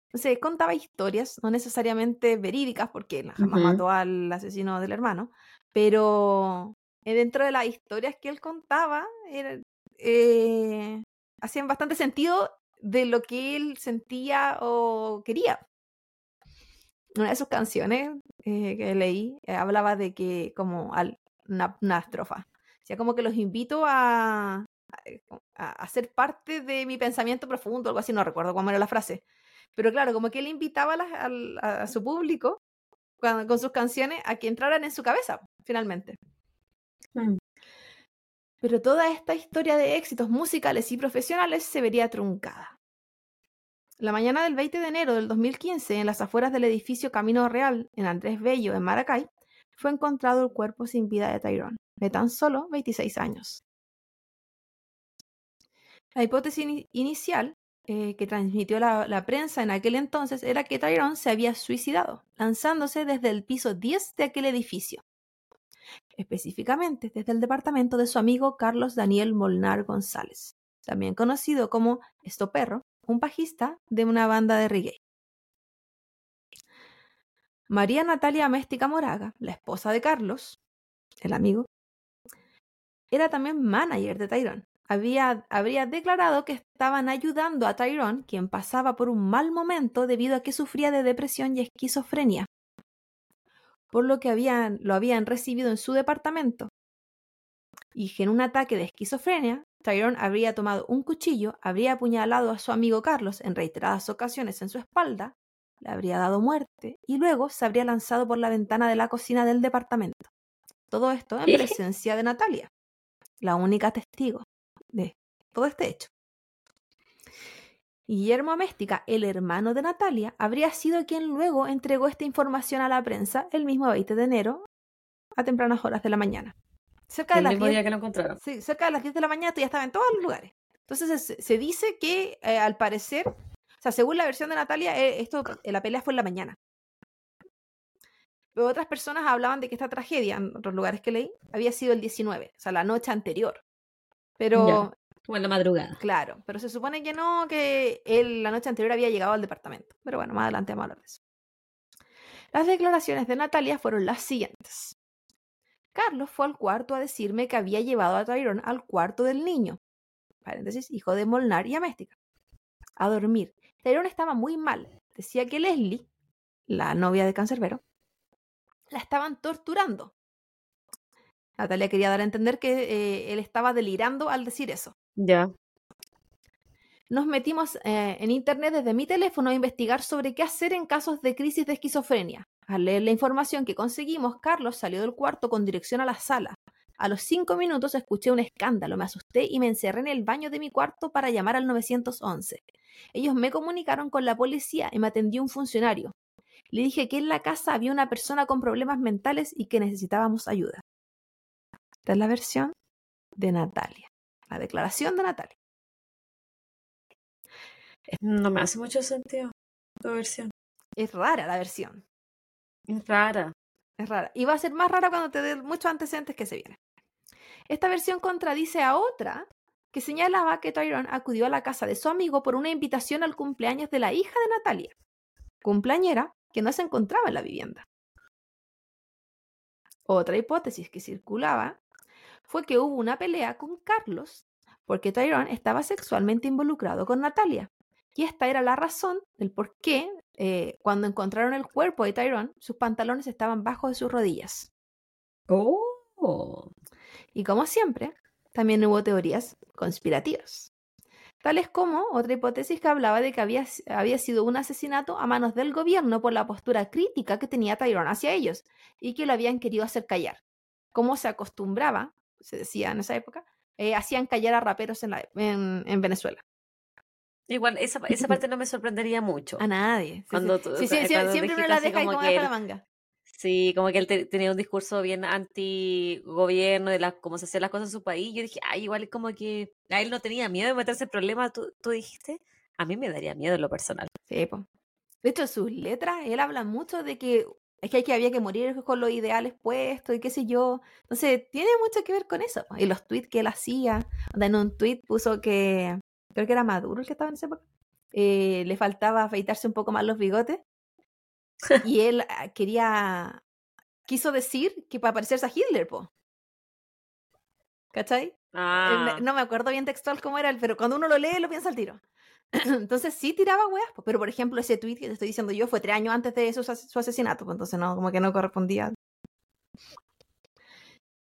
Entonces contaba historias, no necesariamente verídicas, porque jamás Ujú. mató al asesino del hermano, pero eh, dentro de las historias que él contaba, era- eh, hacían bastante sentido de lo que él sentía o quería. Una de sus canciones eh, que leí eh, hablaba de que, como al- una, una estrofa, decía como que los invito a, a, a ser parte de mi pensamiento profundo, algo así, no recuerdo cómo era la frase. Pero claro, como que él invitaba a, a- a su público cuando- con sus canciones a que entraran en su cabeza, finalmente. Mm. Pero toda esta historia de éxitos musicales y profesionales se vería truncada. La mañana del 20 de enero del 2015, en las afueras del edificio Camino Real, en Andrés Bello, en Maracay, fue encontrado el cuerpo sin vida de Tyrone, de tan solo 26 años. La hipótesis ini- inicial eh, que transmitió la, la prensa en aquel entonces era que Tyrone se había suicidado, lanzándose desde el piso 10 de aquel edificio. Específicamente desde el departamento de su amigo Carlos Daniel Molnar González, también conocido como Estoperro, un bajista de una banda de reggae. María Natalia Améstica Moraga, la esposa de Carlos, el amigo, era también manager de Tyrone. Había, habría declarado que estaban ayudando a Tyrone, quien pasaba por un mal momento debido a que sufría de depresión y esquizofrenia, por lo que habían, lo habían recibido en su departamento. Y que en un ataque de esquizofrenia, Tyrone habría tomado un cuchillo, habría apuñalado a su amigo Carlos en reiteradas ocasiones en su espalda, le habría dado muerte y luego se habría lanzado por la ventana de la cocina del departamento. Todo esto en presencia de Natalia, la única testigo de todo este hecho. Guillermo Améstica, el hermano de Natalia, habría sido quien luego entregó esta información a la prensa el mismo 20 de enero a tempranas horas de la mañana. Cerca de El las mismo 10 día que lo encontraron. Sí, cerca de las 10 de la mañana tú ya estaba en todos los lugares. Entonces se, se dice que eh, al parecer, o sea, según la versión de Natalia, eh, esto, eh, la pelea fue en la mañana. Pero otras personas hablaban de que esta tragedia, en otros lugares que leí, había sido el 19, o sea, la noche anterior. Pero, Ya. O en la madrugada. claro, pero se supone que no, que él la noche anterior había llegado al departamento. Pero bueno, más adelante vamos a hablar de eso. Las declaraciones de Natalia fueron las siguientes. Carlos fue al cuarto a decirme que había llevado a Tyrone al cuarto del niño, paréntesis, hijo de Molnar y Améstica, a dormir. Tyrone estaba muy mal. Decía que Leslie, la novia de Cancerbero, la estaban torturando. Natalia quería dar a entender que eh, él estaba delirando al decir eso. Ya. Nos metimos eh, en internet desde mi teléfono a investigar sobre qué hacer en casos de crisis de esquizofrenia. Al leer la información que conseguimos, Carlos salió del cuarto con dirección a la sala. A los cinco minutos escuché un escándalo, me asusté y me encerré en el baño de mi cuarto para llamar al 911. Ellos me comunicaron con la policía y me atendió un funcionario. Le dije que en la casa había una persona con problemas mentales y que necesitábamos ayuda. Esta es la versión de Natalia, la declaración de Natalia. No me hace mucho sentido tu versión. Es rara la versión. Es rara. Es rara. Y va a ser más rara cuando te dé muchos antecedentes que se vienen. Esta versión contradice a otra que señalaba que Tyrone acudió a la casa de su amigo por una invitación al cumpleaños de la hija de Natalia, cumpleañera que no se encontraba en la vivienda. Otra hipótesis que circulaba fue que hubo una pelea con Carlos porque Tyrone estaba sexualmente involucrado con Natalia. Y esta era la razón del por qué, eh, cuando encontraron el cuerpo de Tyrone, sus pantalones estaban bajo de sus rodillas. Oh. Y como siempre, también hubo teorías conspirativas. Tales como otra hipótesis que hablaba de que había, había sido un asesinato a manos del gobierno por la postura crítica que tenía Tyrone hacia ellos y que lo habían querido hacer callar. Como se acostumbraba, se decía en esa época, eh, hacían callar a raperos en, la, en, en Venezuela. Igual, esa, esa parte no me sorprendería mucho. A nadie. Sí, Cuando sí. tú- Sí, sí, cuando siempre uno la deja y como como que la manga. Sí, como que él te- tenía un discurso bien anti-gobierno de las, cómo se hacían las cosas en su país. Yo dije, ay, igual como que a él no tenía miedo de meterse en problemas, tú, tú dijiste. A mí me daría miedo en lo personal. Sí, po. De hecho, sus letras, él habla mucho de que es que, hay que había que morir con los ideales puestos y qué sé yo. Entonces, tiene mucho que ver con eso. Y los tweets que él hacía. En un tweet puso que, creo que era Maduro el que estaba en esa época, eh, le faltaba afeitarse un poco más los bigotes. Y él ah, quería, quiso decir que para parecerse a Hitler, po. ¿Cachai? Eh, Ah, No me acuerdo bien textual cómo era, pero cuando uno lo lee lo piensa al tiro. Entonces sí tiraba weas, pero por ejemplo ese tweet que te estoy diciendo yo fue tres años antes de su, su asesinato, entonces no, como que no correspondía.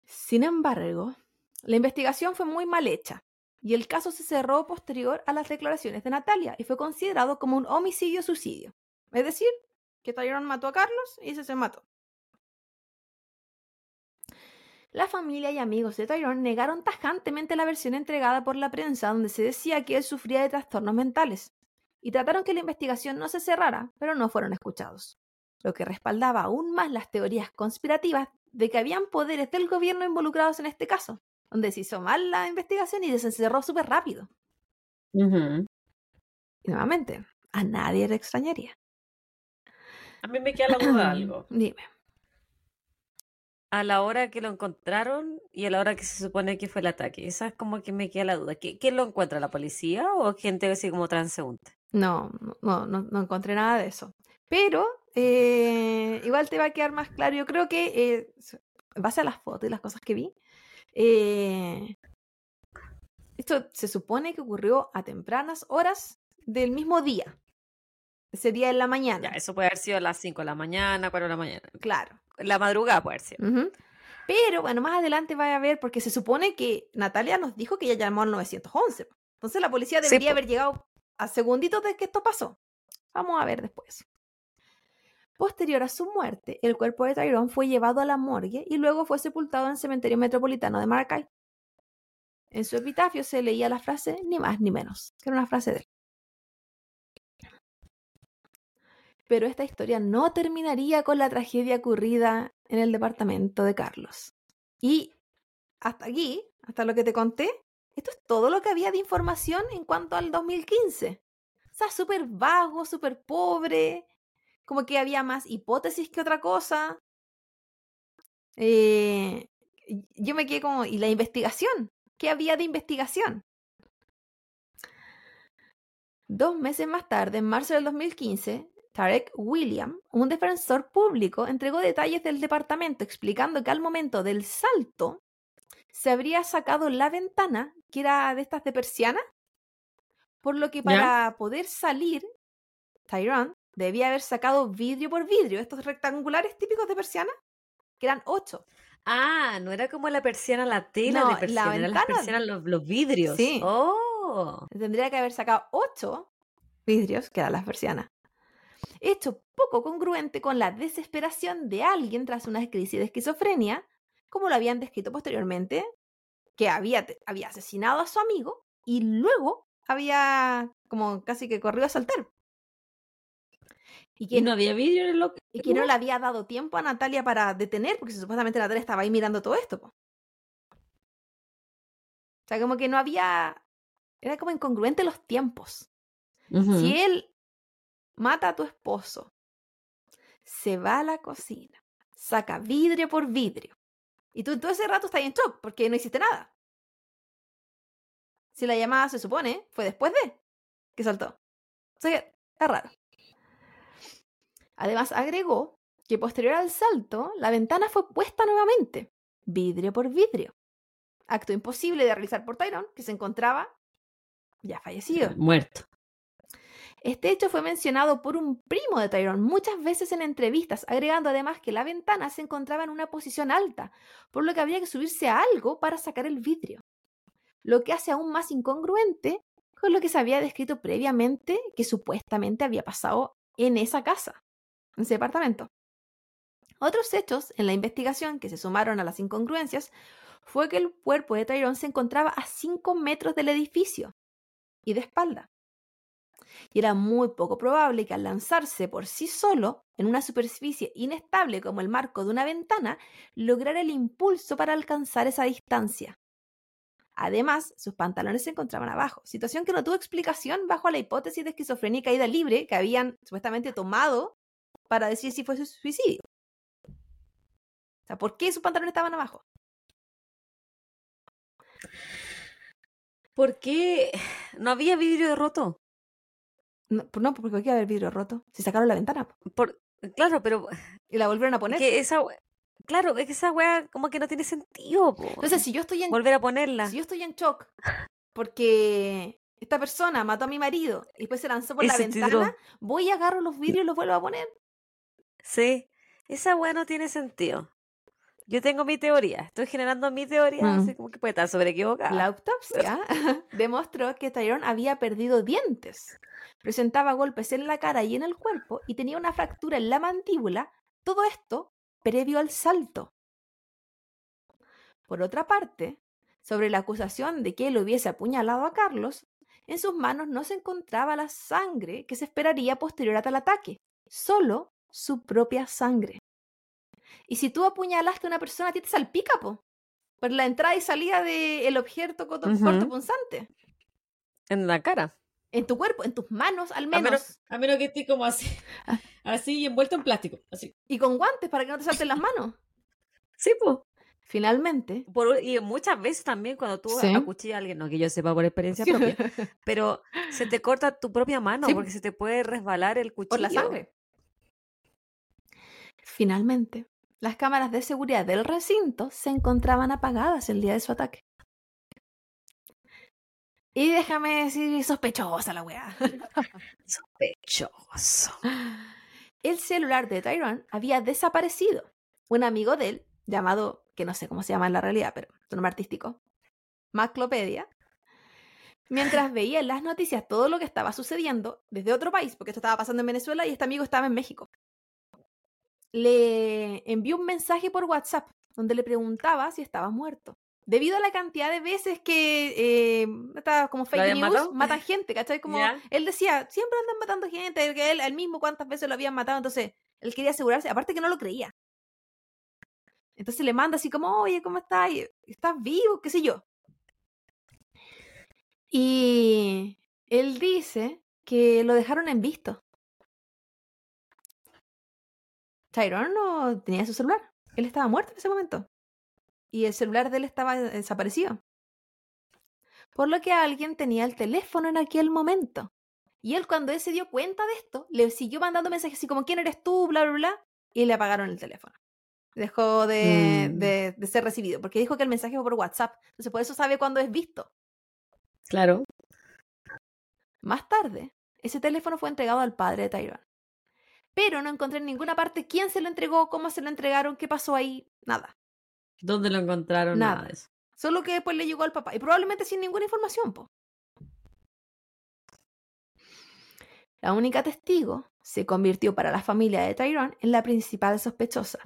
Sin embargo, la investigación fue muy mal hecha y el caso se cerró posterior a las declaraciones de Natalia y fue considerado como un homicidio-suicidio. Es decir, que Tyrone mató a Carlos y ese se mató. La familia y amigos de Tyrone negaron tajantemente la versión entregada por la prensa donde se decía que él sufría de trastornos mentales y trataron que la investigación no se cerrara, pero no fueron escuchados, lo que respaldaba aún más las teorías conspirativas de que habían poderes del gobierno involucrados en este caso, donde se hizo mal la investigación y se cerró súper rápido. Y nuevamente, a nadie le extrañaría. A mí me queda la duda algo. Dime. A la hora que lo encontraron y a la hora que se supone que fue el ataque. Esa es como que me queda la duda. ¿Qui- ¿Quién lo encuentra? ¿La policía o gente así como transeúnte? No, no, no, no encontré nada de eso. Pero eh, igual te va a quedar más claro. Yo creo que eh, en base a las fotos y las cosas que vi, eh, esto se supone que ocurrió a tempranas horas del mismo día. Ese día en la Ya, mañana. eso puede haber sido a las 5 de la mañana, 4 de la mañana. Claro. La madrugada puede haber sido. Pero bueno, más adelante va a ver, porque se supone que Natalia nos dijo que ella llamó al 911. Entonces la policía debería haber llegado a segunditos de que esto pasó. Vamos a ver después. Posterior a su muerte, el cuerpo de Tyrone fue llevado a la morgue y luego fue sepultado en el cementerio metropolitano de Maracay. En su epitafio se leía la frase ni más ni menos, que era una frase de Pero esta historia no terminaría con la tragedia ocurrida en el departamento de Carlos. Y hasta aquí, hasta lo que te conté, esto es todo lo que había de información en cuanto al 2015. O sea, súper vago, súper pobre, como que había más hipótesis que otra cosa. Eh, yo me quedé como, ¿y la investigación? ¿Qué había de investigación? Dos meses más tarde, en marzo del 2015, Tarek William, un defensor público, entregó detalles del departamento explicando que al momento del salto se habría sacado la ventana, que era de estas de persiana, por lo que ¿Ya? para poder salir, Tyrone debía haber sacado vidrio por vidrio, estos rectangulares típicos de persiana, que eran ocho. Ah, no era como la persiana la tela No, de la persiana, eran las ventana- persianas los, los vidrios. Sí. Oh. Tendría que haber sacado ocho vidrios, que eran las persianas. Hecho poco congruente con la desesperación de alguien tras una crisis de esquizofrenia, como lo habían descrito posteriormente, que había, había asesinado a su amigo y luego había como casi que corrido a saltar. Y que, Y no había vidrio en el local. y que no le había dado tiempo a Natalia para detener, porque supuestamente Natalia estaba ahí mirando todo esto. po. O sea, como que no había... Era como incongruente los tiempos. Si él mata a tu esposo, se va a la cocina, saca vidrio por vidrio, y tú en todo ese rato estás en shock porque no hiciste nada. Si la llamada se supone fue después de que saltó. O sea que está raro. Además agregó que posterior al salto, la ventana fue puesta nuevamente, vidrio por vidrio. Acto imposible de realizar por Tyrone, que se encontraba ya fallecido. Muerto. Este hecho fue mencionado por un primo de Tyrone muchas veces en entrevistas, agregando además que la ventana se encontraba en una posición alta, por lo que había que subirse a algo para sacar el vidrio. Lo que hace aún más incongruente con lo que se había descrito previamente que supuestamente había pasado en esa casa, en ese departamento. Otros hechos en la investigación que se sumaron a las incongruencias fue que el cuerpo de Tyrone se encontraba a 5 metros del edificio y de espalda y era muy poco probable que al lanzarse por sí solo en una superficie inestable como el marco de una ventana, lograra el impulso para alcanzar esa distancia. Además, sus pantalones se encontraban abajo, situación que no tuvo explicación bajo la hipótesis de esquizofrenia y caída libre que habían supuestamente tomado para decir si fue su suicidio. O sea, ¿por qué sus pantalones estaban abajo? ¿Por qué no había vidrio roto? No, pues no, porque aquí haber vidrio roto. Se sacaron la ventana po, Por, claro, pero y la volvieron a poner. que esa claro, es que esa weá como que no tiene sentido, po. Entonces, si yo estoy en volver a ponerla. Si yo estoy en shock porque esta persona mató a mi marido y después se lanzó por la ventana, tiró. voy y agarro los vidrios y los vuelvo a poner. Sí, esa weá no tiene sentido. Yo tengo mi teoría, estoy generando mi teoría, Mm. así como que puede estar sobre equivocada. La autopsia demostró que Tyrone había perdido dientes, presentaba golpes en la cara y en el cuerpo y tenía una fractura en la mandíbula, todo esto previo al salto. Por otra parte, sobre la acusación de que él hubiese apuñalado a Carlos, en sus manos no se encontraba la sangre que se esperaría posterior a tal ataque, solo su propia sangre. Y si tú apuñalaste a una persona, a ti te salpica, po. Por la entrada y salida del objeto corto, Ujú. cortopunzante. En la cara. En tu cuerpo, en tus manos al A menos. a menos que esté como así, Ah. así y envuelto en plástico. Así. Y con guantes para que no te salten las manos. Sí, pues. Finalmente. Por, y muchas veces también cuando tú Sí. acuchillas a alguien, no que yo sepa por experiencia propia, pero se te corta tu propia mano Sí. porque se te puede resbalar el cuchillo. por la sangre. Finalmente, las cámaras de seguridad del recinto se encontraban apagadas el día de su ataque. Y déjame decir, sospechosa la weá. Sospechoso. El celular de Tyrone había desaparecido. Un amigo de él, llamado, que no sé cómo se llama en la realidad, pero su nombre artístico, Maclopedia, mientras veía en las noticias todo lo que estaba sucediendo desde otro país, porque esto estaba pasando en Venezuela y este amigo estaba en México, le envió un mensaje por WhatsApp donde le preguntaba si estaba muerto. Debido a la cantidad de veces que eh, como fake news matado? matan gente, ¿cachai? Como él decía, siempre andan matando gente, que él, él mismo cuántas veces lo habían matado, entonces él quería asegurarse, aparte que no lo creía. Entonces le manda así como, oye, ¿cómo estás? ¿Estás vivo? ¿Qué sé yo? Y él dice que lo dejaron en visto. Tyrone no tenía su celular. Él estaba muerto en ese momento. Y el celular de él estaba desaparecido. Por lo que alguien tenía el teléfono en aquel momento. Y él cuando él se dio cuenta de esto, le siguió mandando mensajes así como, ¿quién eres tú? Bla, bla, bla. Y le apagaron el teléfono. Dejó de, Mm. de- de ser recibido. Porque dijo que el mensaje fue por WhatsApp. Entonces por eso sabe cuándo es visto. Claro. Más tarde, ese teléfono fue entregado al padre de Tyrone. Pero no encontré en ninguna parte quién se lo entregó, cómo se lo entregaron, qué pasó ahí, nada. ¿Dónde lo encontraron? Nada, Nada. de eso. Solo que después le llegó al papá. Y probablemente sin ninguna información, po. La única testigo se convirtió para la familia de Tyrone en la principal sospechosa.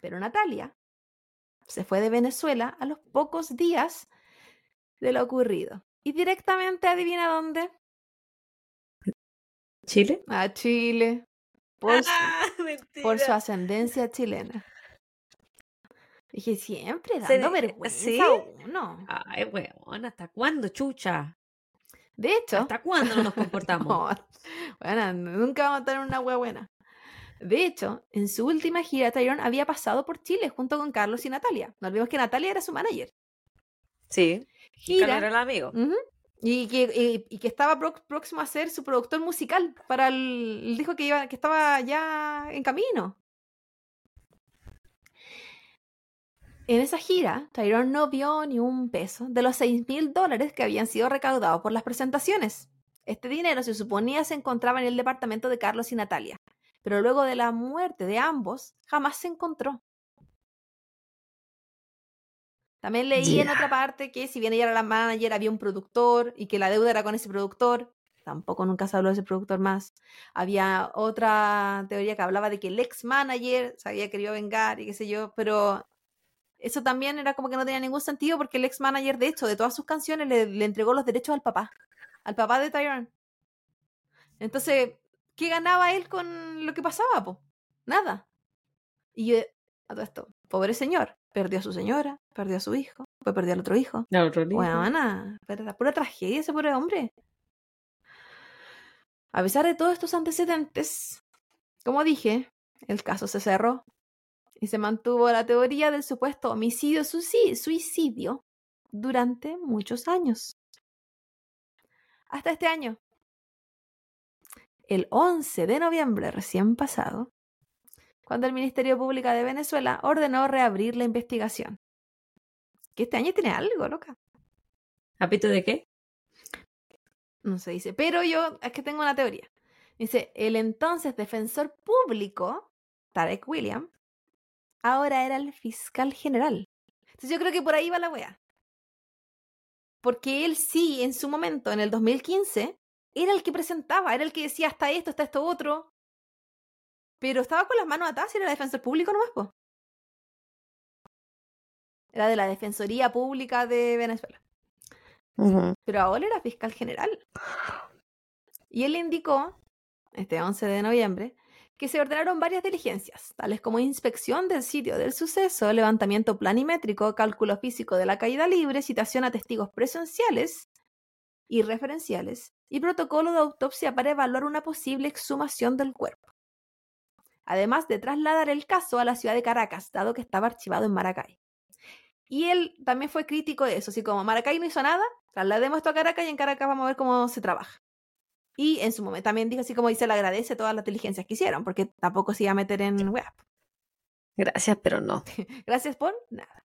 Pero Natalia se fue de Venezuela a los pocos días de lo ocurrido. Y directamente adivina dónde. ¿Chile? A Chile. Por su, Ah, por su ascendencia chilena. Dije, siempre dando di- vergüenza ¿sí? a uno. Ay, weón, ¿hasta cuándo, chucha? De hecho, ¿Hasta cuándo no nos comportamos? No, bueno, nunca vamos a tener una wea buena. De hecho, en su última gira, Tyrone había pasado por Chile junto con Carlos y Natalia. No olvidemos que Natalia era su manager. Sí, Carlos Gira. era el amigo. ujú, y, que, y- que estaba próximo a ser su productor musical para el. Dijo que, iba, que estaba ya en camino. En esa gira, Tyrone no vio ni un peso de los 6 mil dólares que habían sido recaudados por las presentaciones. Este dinero se suponía se encontraba en el departamento de Carlos y Natalia, pero luego de la muerte de ambos, jamás se encontró. También leí en otra parte que si bien ella era la manager, había un productor y que la deuda era con ese productor. Tampoco nunca se habló de ese productor más. Había otra teoría que hablaba de que el ex manager se había querido vengar y qué sé yo, pero eso también era como que no tenía ningún sentido porque el ex manager, de hecho, de todas sus canciones le, le entregó los derechos al papá, al papá de Tyrone. Entonces, ¿qué ganaba él con lo que pasaba? Po? Nada. Y yo, a todo esto, pobre señor, perdió a su señora, perdió a su hijo, después perdió al otro hijo. No, otro. Bueno, ¿verdad? Pura tragedia ese pobre hombre. A pesar de todos estos antecedentes, como dije, el caso se cerró y se mantuvo la teoría del supuesto homicidio suci- suicidio durante muchos años. Hasta este año. El 11 de noviembre recién pasado, cuando el Ministerio Público de Venezuela ordenó reabrir la investigación. Que este año tiene algo, loca. ¿Apito de qué? No se dice. Pero yo es que tengo una teoría. Dice, el entonces defensor público, Tarek William, ahora era el fiscal general. Entonces yo creo que por ahí va la wea. Porque él sí, en su momento, en el 2015, era el que presentaba, era el que decía hasta esto, hasta esto otro. Pero estaba con las manos atadas y era defensor público nomás, po. Era de la Defensoría Pública de Venezuela. Pero ahora era fiscal general. Y él indicó, este 11 de noviembre, que se ordenaron varias diligencias, tales como inspección del sitio del suceso, levantamiento planimétrico, cálculo físico de la caída libre, citación a testigos presenciales y referenciales, y protocolo de autopsia para evaluar una posible exhumación del cuerpo. Además de trasladar el caso a la ciudad de Caracas, dado que estaba archivado en Maracay. Y él también fue crítico de eso, así como Maracay no hizo nada, traslademos esto a Caracas y en Caracas vamos a ver cómo se trabaja. Y en su momento también dijo así como dice, le agradece todas las diligencias que hicieron, porque tampoco se iba a meter en web. Gracias, pero no. Gracias por nada.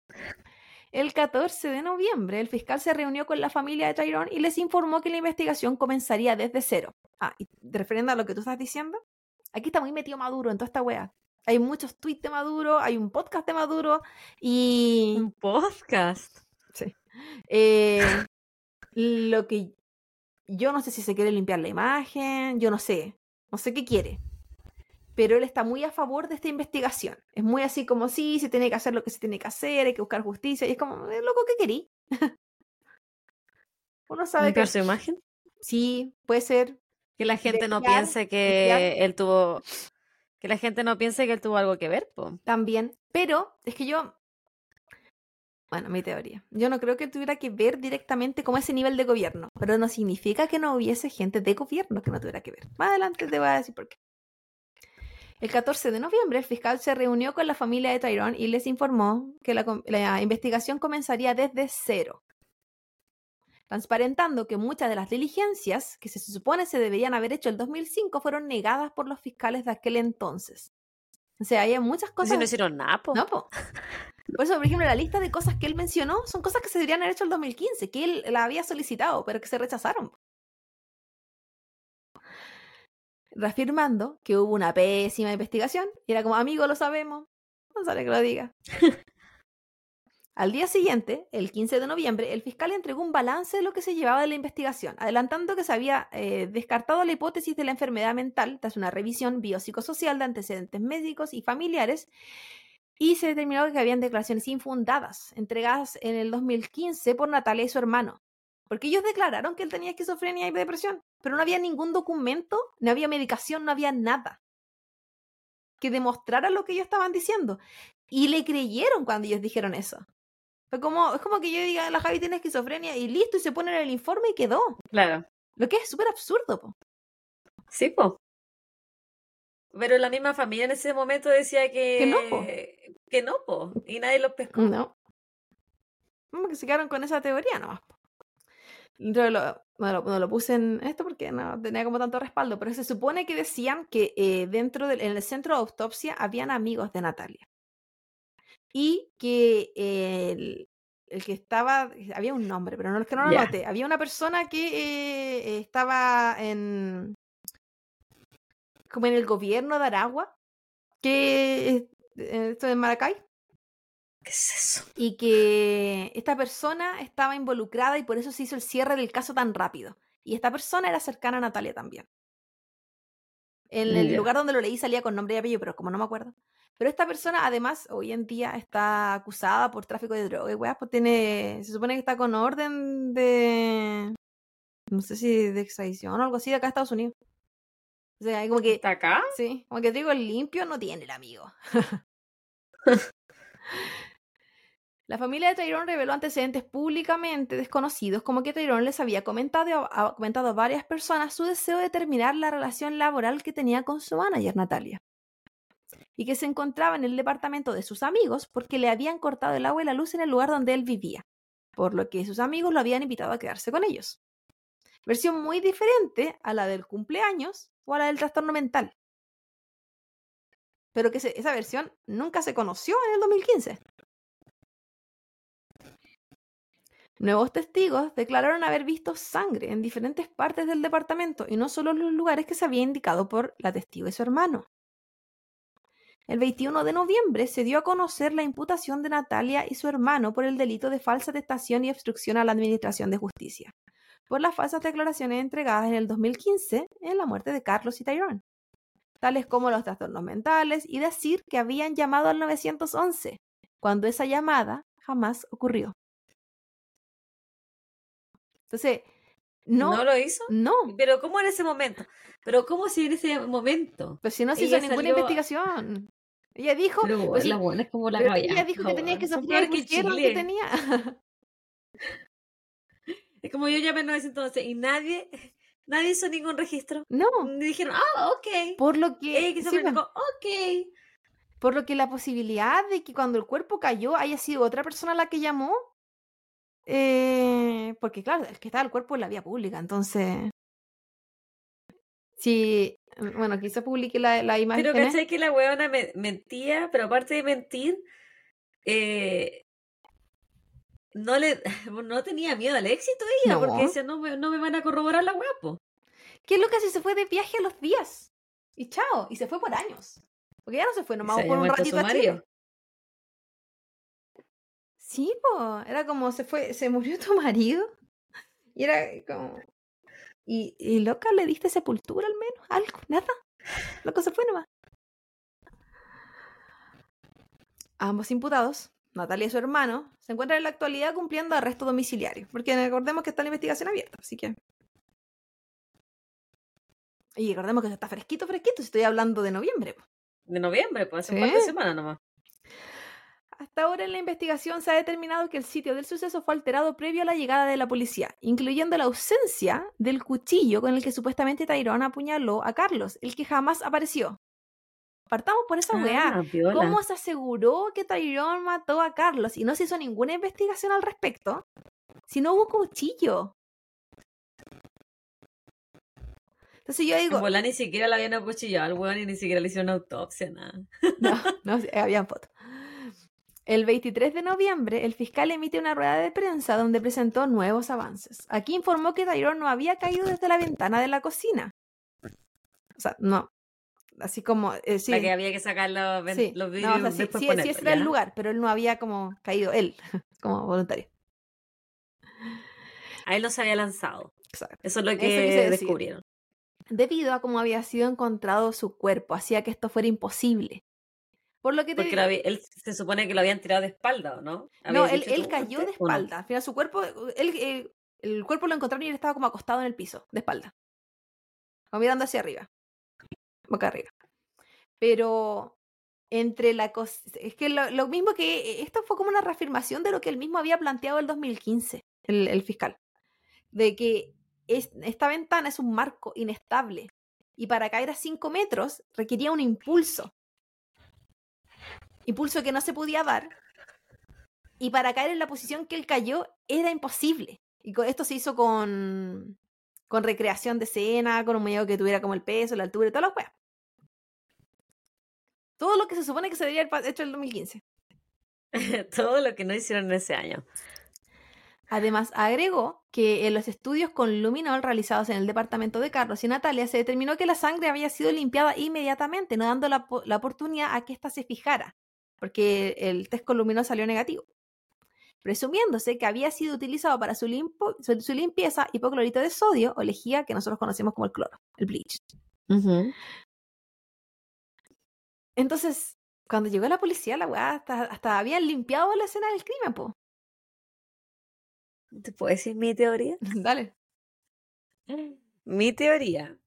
El 14 de noviembre, el fiscal se reunió con la familia de Tyrone y les informó que la investigación comenzaría desde cero. Ah, y refiriendo a lo que tú estás diciendo, aquí está muy metido Maduro en toda esta wea. Hay muchos tweets de Maduro, hay un podcast de Maduro y Un podcast. eh, lo que yo no sé si se quiere limpiar la imagen, yo no sé, no sé qué quiere. Pero él está muy a favor de esta investigación. Es muy así como, sí, se tiene que hacer lo que se tiene que hacer, hay que buscar justicia. Y es como, "Eh, loco, ¿qué querí? Uno sabe ¿Limpiar que su imagen? sí, puede ser. Que la gente no piense que él tuvo. Que la gente no piense que él tuvo algo que ver, po. También. Pero es que yo. Bueno, mi teoría. Yo no creo que tuviera que ver directamente como ese nivel de gobierno. Pero no significa que no hubiese gente de gobierno que no tuviera que ver. Más adelante te voy a decir por qué. El 14 de noviembre, el fiscal se reunió con la familia de Tyrone y les informó que la, la investigación comenzaría desde cero, transparentando que muchas de las diligencias que se supone se deberían haber hecho el 2005 fueron negadas por los fiscales de aquel entonces. O sea, hay muchas Si cosas. no hicieron nada, po. No, po. Por eso, por ejemplo, la lista de cosas que él mencionó son cosas que se deberían haber hecho el 2015, que él la había solicitado, pero que se rechazaron. Reafirmando que hubo una pésima investigación, y era como, amigo, lo sabemos. No sale que lo diga. Al día siguiente, el 15 de noviembre, el fiscal entregó un balance de lo que se llevaba de la investigación, adelantando que se había eh, descartado la hipótesis de la enfermedad mental tras una revisión biopsicosocial de antecedentes médicos y familiares y se determinó que habían declaraciones infundadas entregadas en el 2015 por Natalia y su hermano, porque ellos declararon que él tenía esquizofrenia y depresión, pero no había ningún documento, no había medicación, no había nada que demostrara lo que ellos estaban diciendo. Y le creyeron cuando ellos dijeron eso. Fue como, es como que yo diga, la Javi tiene esquizofrenia y listo, y se pone en el informe y quedó. Claro. Lo que es súper absurdo, po. Sí, po. Pero la misma familia en ese momento decía que... Que no, po. Que no, po. Y nadie los pescó. No. Como que se quedaron con esa teoría nomás. po. Yo lo, no, lo, no lo puse en esto porque no tenía como tanto respaldo, pero se supone que decían que eh, dentro del en el centro de autopsia habían amigos de Natalia. Y que eh, el, el que estaba, había un nombre, pero no es que no lo Ya. noté. Había una persona que eh, estaba en como en el gobierno de Aragua, que eh, esto en Maracay, ¿Qué es eso? y que esta persona estaba involucrada y por eso se hizo el cierre del caso tan rápido. Y esta persona era cercana a Natalia también. En el lugar donde lo leí salía con nombre y apellido, pero como no me acuerdo. Pero esta persona, además, hoy en día está acusada por tráfico de droga y weas, pues tiene. Se supone que está con orden de. No sé si de extradición o algo así de acá a Estados Unidos. O sea, como que. ¿Está acá? Sí, como que trigo limpio no tiene el amigo. La familia de Tyrone reveló antecedentes públicamente desconocidos, como que Tyrone les había comentado, a, comentado a varias personas su deseo de terminar la relación laboral que tenía con su manager Natalia. Y que se encontraba en el departamento de sus amigos porque le habían cortado el agua y la luz en el lugar donde él vivía, por lo que sus amigos lo habían invitado a quedarse con ellos. Versión muy diferente a la del cumpleaños o a la del trastorno mental. Pero que esa versión nunca se conoció en el 2015. Nuevos testigos declararon haber visto sangre en diferentes partes del departamento y no solo en los lugares que se había indicado por la testigo y su hermano. El 21 de noviembre se dio a conocer la imputación de Natalia y su hermano por el delito de falsa atestación y obstrucción a la administración de justicia, por las falsas declaraciones entregadas en el 2015 en la muerte de Carlos y Tyrone, tales como los trastornos mentales y decir que habían llamado al 911, cuando esa llamada jamás ocurrió. Entonces, no, ¿No lo hizo? no, Pero ¿cómo en ese momento? Pero ¿cómo si en ese momento? pues si no se hizo ninguna salió- investigación. Ella dijo, Pero pues la buena es como la pero ella dijo que tenía que sofrer peor y que tenía. Es como yo llamé en 911 y nadie, nadie hizo ningún registro. no, Me dijeron, ah, ok. por lo que, que sí, me pues, dijo, ok. por lo que la posibilidad de que cuando el cuerpo cayó haya sido otra persona la que llamó, eh, porque claro, el que estaba el cuerpo en la vía pública, entonces, sí, bueno, quizá publique la, la imagen. Pero cachai que la weona me- mentía, pero aparte de mentir, eh, no le no tenía miedo al éxito ella, No. porque decía, no me, no me van a corroborar la po". ¿Qué es lo que hace? Se fue de viaje a los días. Y chao, y se fue por años. Porque ya no se fue nomás Se por un ratito a Chile. Sí, po, era como se fue, se murió tu marido. Y era como. Y, y loca, le diste sepultura al menos, algo, nada. Loco se fue nomás. Ambos imputados, Natalia y su hermano, se encuentran en la actualidad cumpliendo arresto domiciliario. Porque recordemos que está la investigación abierta, así que. Y recordemos que está fresquito, fresquito, si estoy hablando de noviembre. De noviembre, pues hace un Sí. par de semanas nomás. Hasta ahora en la investigación se ha determinado que el sitio del suceso fue alterado previo a la llegada de la policía, incluyendo la ausencia del cuchillo con el que supuestamente Tyrone apuñaló a Carlos, el que jamás apareció. Partamos por esa weá. Ah. ¿Cómo se aseguró que Tyrone mató a Carlos y no se hizo ninguna investigación al respecto? Si no hubo cuchillo. Entonces yo digo, bola ni siquiera la habían acuchillado al weón y ni siquiera le hicieron autopsia, nada. No, no, habían fotos. El 23 de noviembre, el fiscal emite una rueda de prensa donde presentó nuevos avances. Aquí informó que Tyrone no había caído desde la ventana de la cocina. O sea, no. así como, eh, sí, La que había que sacar los, sí, los no, vídeos o sea, sí, sí, sí, ese era el lugar, pero él no había como caído, él, como voluntario. A él no se había lanzado. Exacto. Eso es lo que descubrieron. Debido a cómo había sido encontrado su cuerpo, hacía que esto fuera imposible. Por lo que te Porque lo había- él se supone que lo habían tirado de espalda, ¿o no? No, ¿Habías él, cayó de no? espalda. Al final su cuerpo, él, eh, el cuerpo lo encontraron y él estaba como acostado en el piso, de espalda. O mirando hacia arriba. Boca arriba. Pero entre la cosa... Es que lo, lo mismo que... Esto fue como una reafirmación de lo que él mismo había planteado el 2015, el, el fiscal. De que es- esta ventana es un marco inestable. Y para caer a 5 metros requería un impulso. Impulso que no se podía dar y para caer en la posición que él cayó era imposible. Y esto se hizo con, con recreación de escena, con un muñeco que tuviera como el peso, la altura y todas las weas. Todo lo que se supone que se debería haber hecho en el 2015. Todo lo que no hicieron en ese año. Además, agregó que en los estudios con luminol realizados en el departamento de Carlos y Natalia se determinó que la sangre había sido limpiada inmediatamente, no dando la, la oportunidad a que ésta se fijara, porque el test con luminol salió negativo. Presumiéndose que había sido utilizado para su, limpo- su- su limpieza hipoclorito de sodio o lejía que nosotros conocemos como el cloro, el bleach. Entonces, cuando llegó la policía, la weá hasta, hasta habían limpiado la escena del crimen, po. ¿Te puedo decir mi teoría? Dale. Mi teoría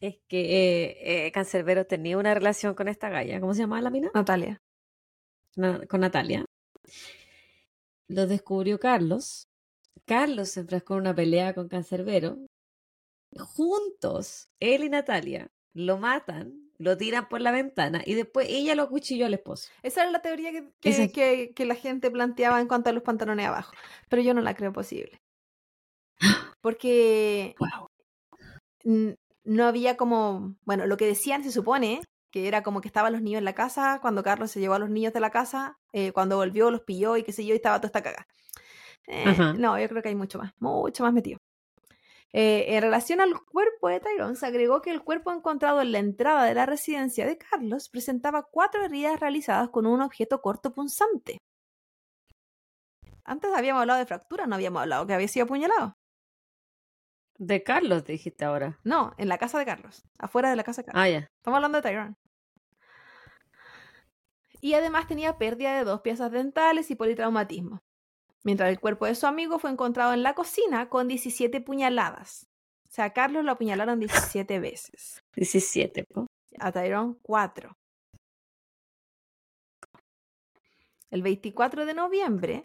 es que eh, eh, Cancerbero tenía una relación con esta galla. ¿Cómo se llamaba la mina? Natalia. Con Natalia. Lo descubrió Carlos. Carlos se enfrascó en una pelea con Cancerbero. Juntos, él y Natalia lo matan, lo tiran por la ventana y después ella lo acuchilló al esposo. Esa era la teoría que, que, que- que la gente planteaba en cuanto a los pantalones abajo. Pero yo no la creo posible. Porque Wow. no había como. Bueno, lo que decían se supone que era como que estaban los niños en la casa. Cuando Carlos se llevó a los niños de la casa, eh, cuando volvió, los pilló y qué sé yo, y estaba toda esta caga. Eh, no, yo creo que hay mucho más, mucho más metido. Eh, en relación al cuerpo de Tyrone, se agregó que el cuerpo encontrado en la entrada de la residencia de Carlos presentaba cuatro heridas realizadas con un objeto corto punzante. Antes habíamos hablado de fracturas, no habíamos hablado que había sido apuñalado. De Carlos dijiste ahora. No, en la casa de Carlos, afuera de la casa de Carlos. Ah, ya. Estamos hablando de Tyrone. Y además tenía pérdida de dos piezas dentales y politraumatismo. Mientras el cuerpo de su amigo fue encontrado en la cocina con 17 puñaladas. O sea, a Carlos lo apuñalaron 17 veces. 17, po. A Tyrone 4. El 24 de noviembre,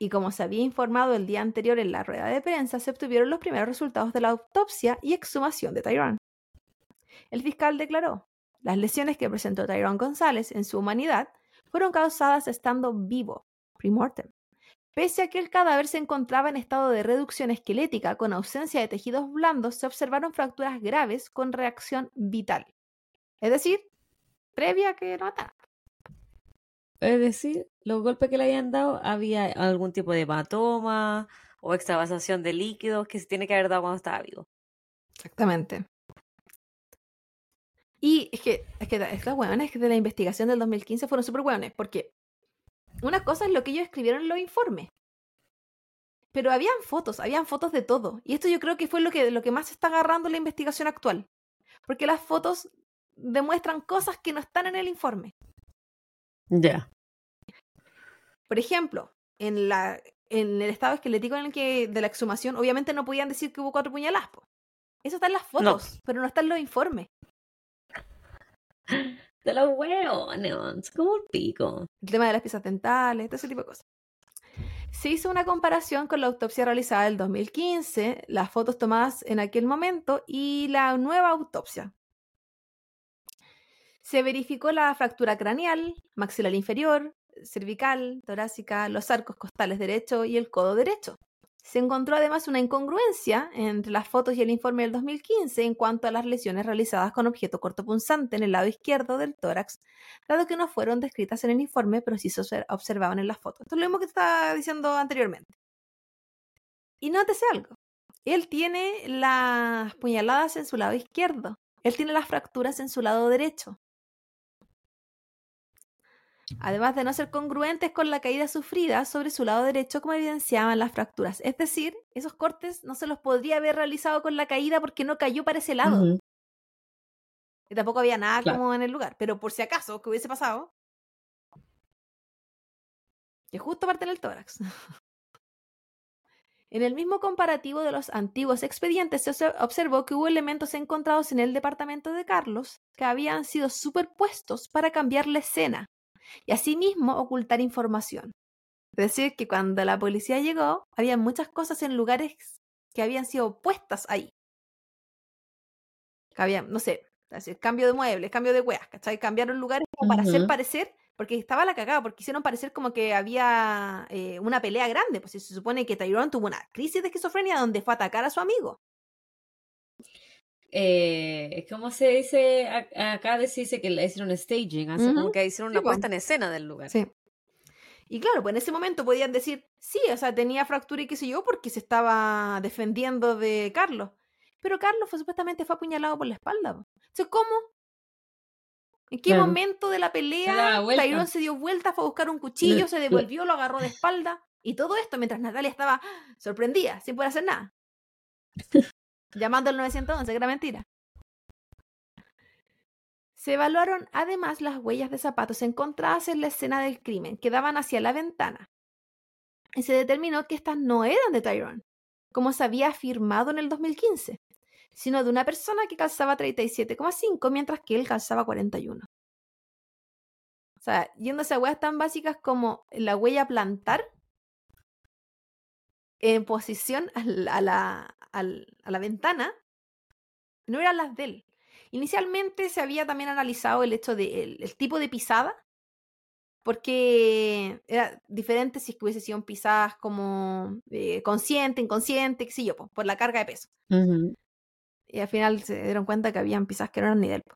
y como se había informado el día anterior en la rueda de prensa, se obtuvieron los primeros resultados de la autopsia y exhumación de Tyrone. El fiscal declaró, las lesiones que presentó Tyrone González en su humanidad fueron causadas estando vivo, primortem, Pese a que el cadáver se encontraba en estado de reducción esquelética con ausencia de tejidos blandos, se observaron fracturas graves con reacción vital. Es decir, previa a que lo. Es decir, los golpes que le habían dado, había algún tipo de hematoma o extravasación de líquidos que se tiene que haber dado cuando estaba vivo. Exactamente. Y es que, es que estos hueones de la investigación del 2015 fueron súper hueones, porque una cosa es lo que ellos escribieron en los informes. Pero habían fotos, habían fotos de todo. Y esto yo creo que fue lo que, lo que más está agarrando la investigación actual. Porque las fotos demuestran cosas que no están en el informe. Ya. Por ejemplo, en, la, en el estado esquelético en el que de la exhumación, obviamente no podían decir que hubo cuatro puñaladas. po. Eso está en las fotos, pero no está en los informes. De los hueones, como el pico. El tema de las piezas dentales, todo ese tipo de cosas. Se hizo una comparación con la autopsia realizada en el 2015, las fotos tomadas en aquel momento y la nueva autopsia. Se verificó la fractura craneal, maxilar inferior, cervical, torácica, los arcos costales derecho y el codo derecho. Se encontró además una incongruencia entre las fotos y el informe del 2015 en cuanto a las lesiones realizadas con objeto cortopunzante en el lado izquierdo del tórax, dado que no fueron descritas en el informe, pero sí se obser- observaban en las fotos. Esto es lo mismo que estaba diciendo anteriormente. Y nótese algo. Él tiene las puñaladas en su lado izquierdo, él tiene las fracturas en su lado derecho. Además de no ser congruentes con la caída sufrida sobre su lado derecho como evidenciaban las fracturas. Es decir, esos cortes no se los podría haber realizado con la caída porque no cayó para ese lado. Y tampoco había nada Claro. como en el lugar. Pero por si acaso que hubiese pasado, que justo parte en el tórax. En el mismo comparativo de los antiguos expedientes se obse- observó que hubo elementos encontrados en el departamento de Carlos que habían sido superpuestos para cambiar la escena y asimismo ocultar información. Es decir, que cuando la policía llegó, había muchas cosas en lugares que habían sido puestas ahí. Que había, no sé, decir, cambio de muebles, cambio de weas, ¿cachai? Cambiaron lugares como para hacer parecer, porque estaba la cagada, porque hicieron parecer como que había eh, una pelea grande, pues se supone que Tyrone tuvo una crisis de esquizofrenia donde fue a atacar a su amigo. Eh, ¿Cómo se dice? Acá se dice que le hicieron staging. Como que hicieron una puesta en escena del lugar. Sí. Y claro, pues en ese momento podían decir, sí, o sea, tenía fractura y qué sé yo, porque se estaba defendiendo de Carlos. Pero Carlos fue supuestamente fue apuñalado por la espalda. Entonces, ¿cómo? ¿En qué Claro. momento de la pelea. Tyrone se dio vuelta, fue a buscar un cuchillo, se devolvió, lo agarró de espalda? Y todo esto mientras Natalia estaba sorprendida, sin poder hacer nada. Llamando al 911, que era mentira. Se evaluaron además las huellas de zapatos encontradas en la escena del crimen, que daban hacia la ventana. Y se determinó que estas no eran de Tyrone, como se había afirmado en el 2015, sino de una persona que calzaba 37,5 mientras que él calzaba 41. O sea, yéndose a huellas tan básicas como la huella plantar en posición a la, a la ventana, no eran las de él. Inicialmente se había también analizado el hecho de el, el tipo de pisada, porque era diferente si hubiese sido pisadas como eh, consciente, inconsciente, qué sé yo, po, por la carga de peso. Y al final se dieron cuenta que habían pisadas que no eran ni de él. po.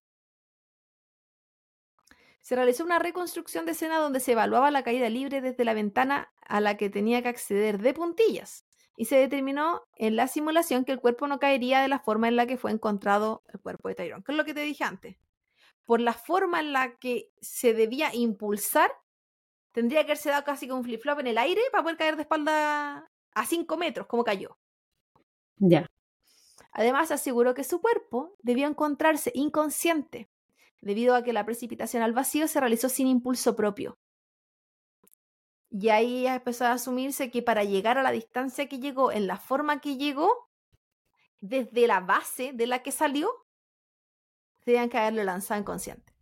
Se realizó una reconstrucción de escena donde se evaluaba la caída libre desde la ventana a la que tenía que acceder de puntillas. Y se determinó en la simulación que el cuerpo no caería de la forma en la que fue encontrado el cuerpo de Tyrone. Que es lo que te dije antes. Por la forma en la que se debía impulsar, tendría que haberse dado casi como un flip-flop en el aire para poder caer de espalda a 5 metros, como cayó. Ya. Además, aseguró que su cuerpo debió encontrarse inconsciente, debido a que la precipitación al vacío se realizó sin impulso propio. Y ahí empezó a asumirse que para llegar a la distancia que llegó, en la forma que llegó, desde la base de la que salió, tenían que haberlo lanzado inconsciente.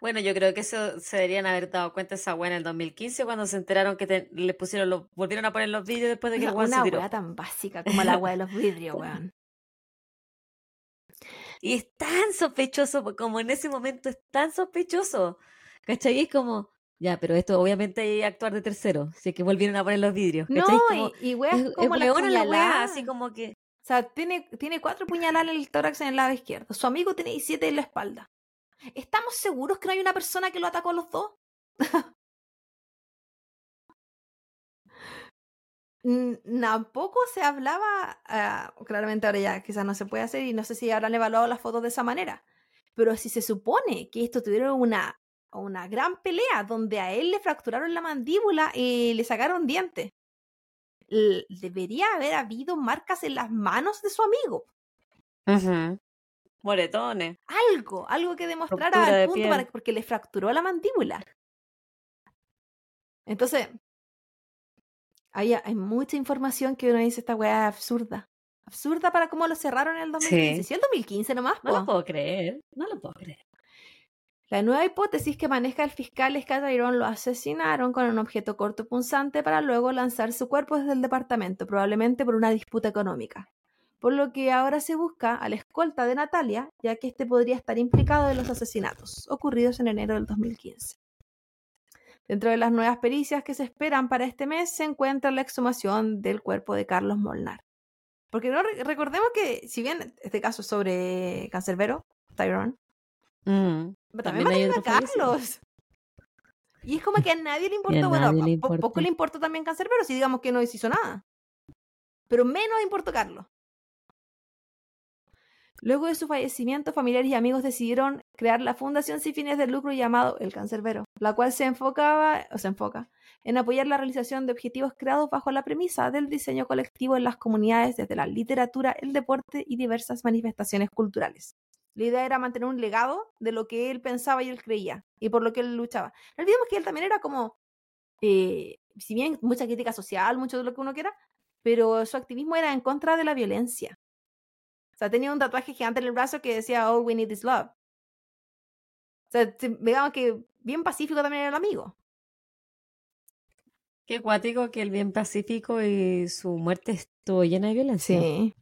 Bueno, yo creo que eso se deberían haber dado cuenta esa weá en el 2015 cuando se enteraron que te- le pusieron los, volvieron a poner los vídeos después de que el Una, weón se una tiró. weá tan básica como la weá de los vidrios, weón. Y es tan sospechoso, como en ese momento es tan sospechoso. ¿Cachai? Y Es como, ya, pero esto obviamente hay actuar de tercero, si es que volvieron a poner los vidrios. No, ¿Cachai? Es como, y, y es, es como la weona la weá, puñalada. así como que, O sea, tiene, tiene cuatro puñaladas en el tórax en el lado izquierdo. Su amigo tiene 17 en la espalda. ¿Estamos seguros que no hay una persona que lo atacó a los dos? Tampoco se hablaba, ah, claramente ahora ya quizás no se puede hacer y no sé si habrán evaluado las fotos de esa manera, pero si se supone que esto tuvieron una, una gran pelea donde a él le fracturaron la mandíbula y le sacaron dientes, debería haber habido marcas en las manos de su amigo. ujú, moretones. algo, algo que demostrara al punto para, porque le fracturó la mandíbula. Entonces, hay, hay mucha información que uno dice, esta weá es absurda. Absurda para cómo lo cerraron en el 2015. Sí. El 2015 nomás, No lo puedo creer. No lo puedo creer. La nueva hipótesis que maneja el fiscal es que a Tyrone lo asesinaron con un objeto corto punzante para luego lanzar su cuerpo desde el departamento, probablemente por una disputa económica. Por lo que ahora se busca a la escolta de Natalia, ya que este podría estar implicado en los asesinatos ocurridos en enero del 2015. Dentro de las nuevas pericias que se esperan para este mes se encuentra la exhumación del cuerpo de Carlos Molnar. Porque no recordemos que, si bien este caso es sobre Cancerbero, Tyrone, Mm. pero También también a fallecido. Carlos. Y es como que a nadie le importó. bueno, le po- po- importa. poco le importó también Cancerbero, si digamos que no hizo nada. Pero menos importó Carlos. Luego de su fallecimiento, familiares y amigos decidieron crear la fundación sin fines de lucro llamado El Cancerbero, la cual se enfocaba, o se enfoca, en apoyar la realización de objetivos creados bajo la premisa del diseño colectivo en las comunidades desde la literatura, el deporte y diversas manifestaciones culturales. La idea era mantener un legado de lo que él pensaba y él creía, y por lo que él luchaba. No olvidemos que él también era como, eh, si bien mucha crítica social, mucho de lo que uno quiera, pero su activismo era en contra de la violencia. O sea, tenía un tatuaje gigante en el brazo que decía All we need is love. O sea, digamos que bien pacífico también era el amigo. Qué cuático que el bien pacífico y su muerte estuvo llena de violencia. Sí.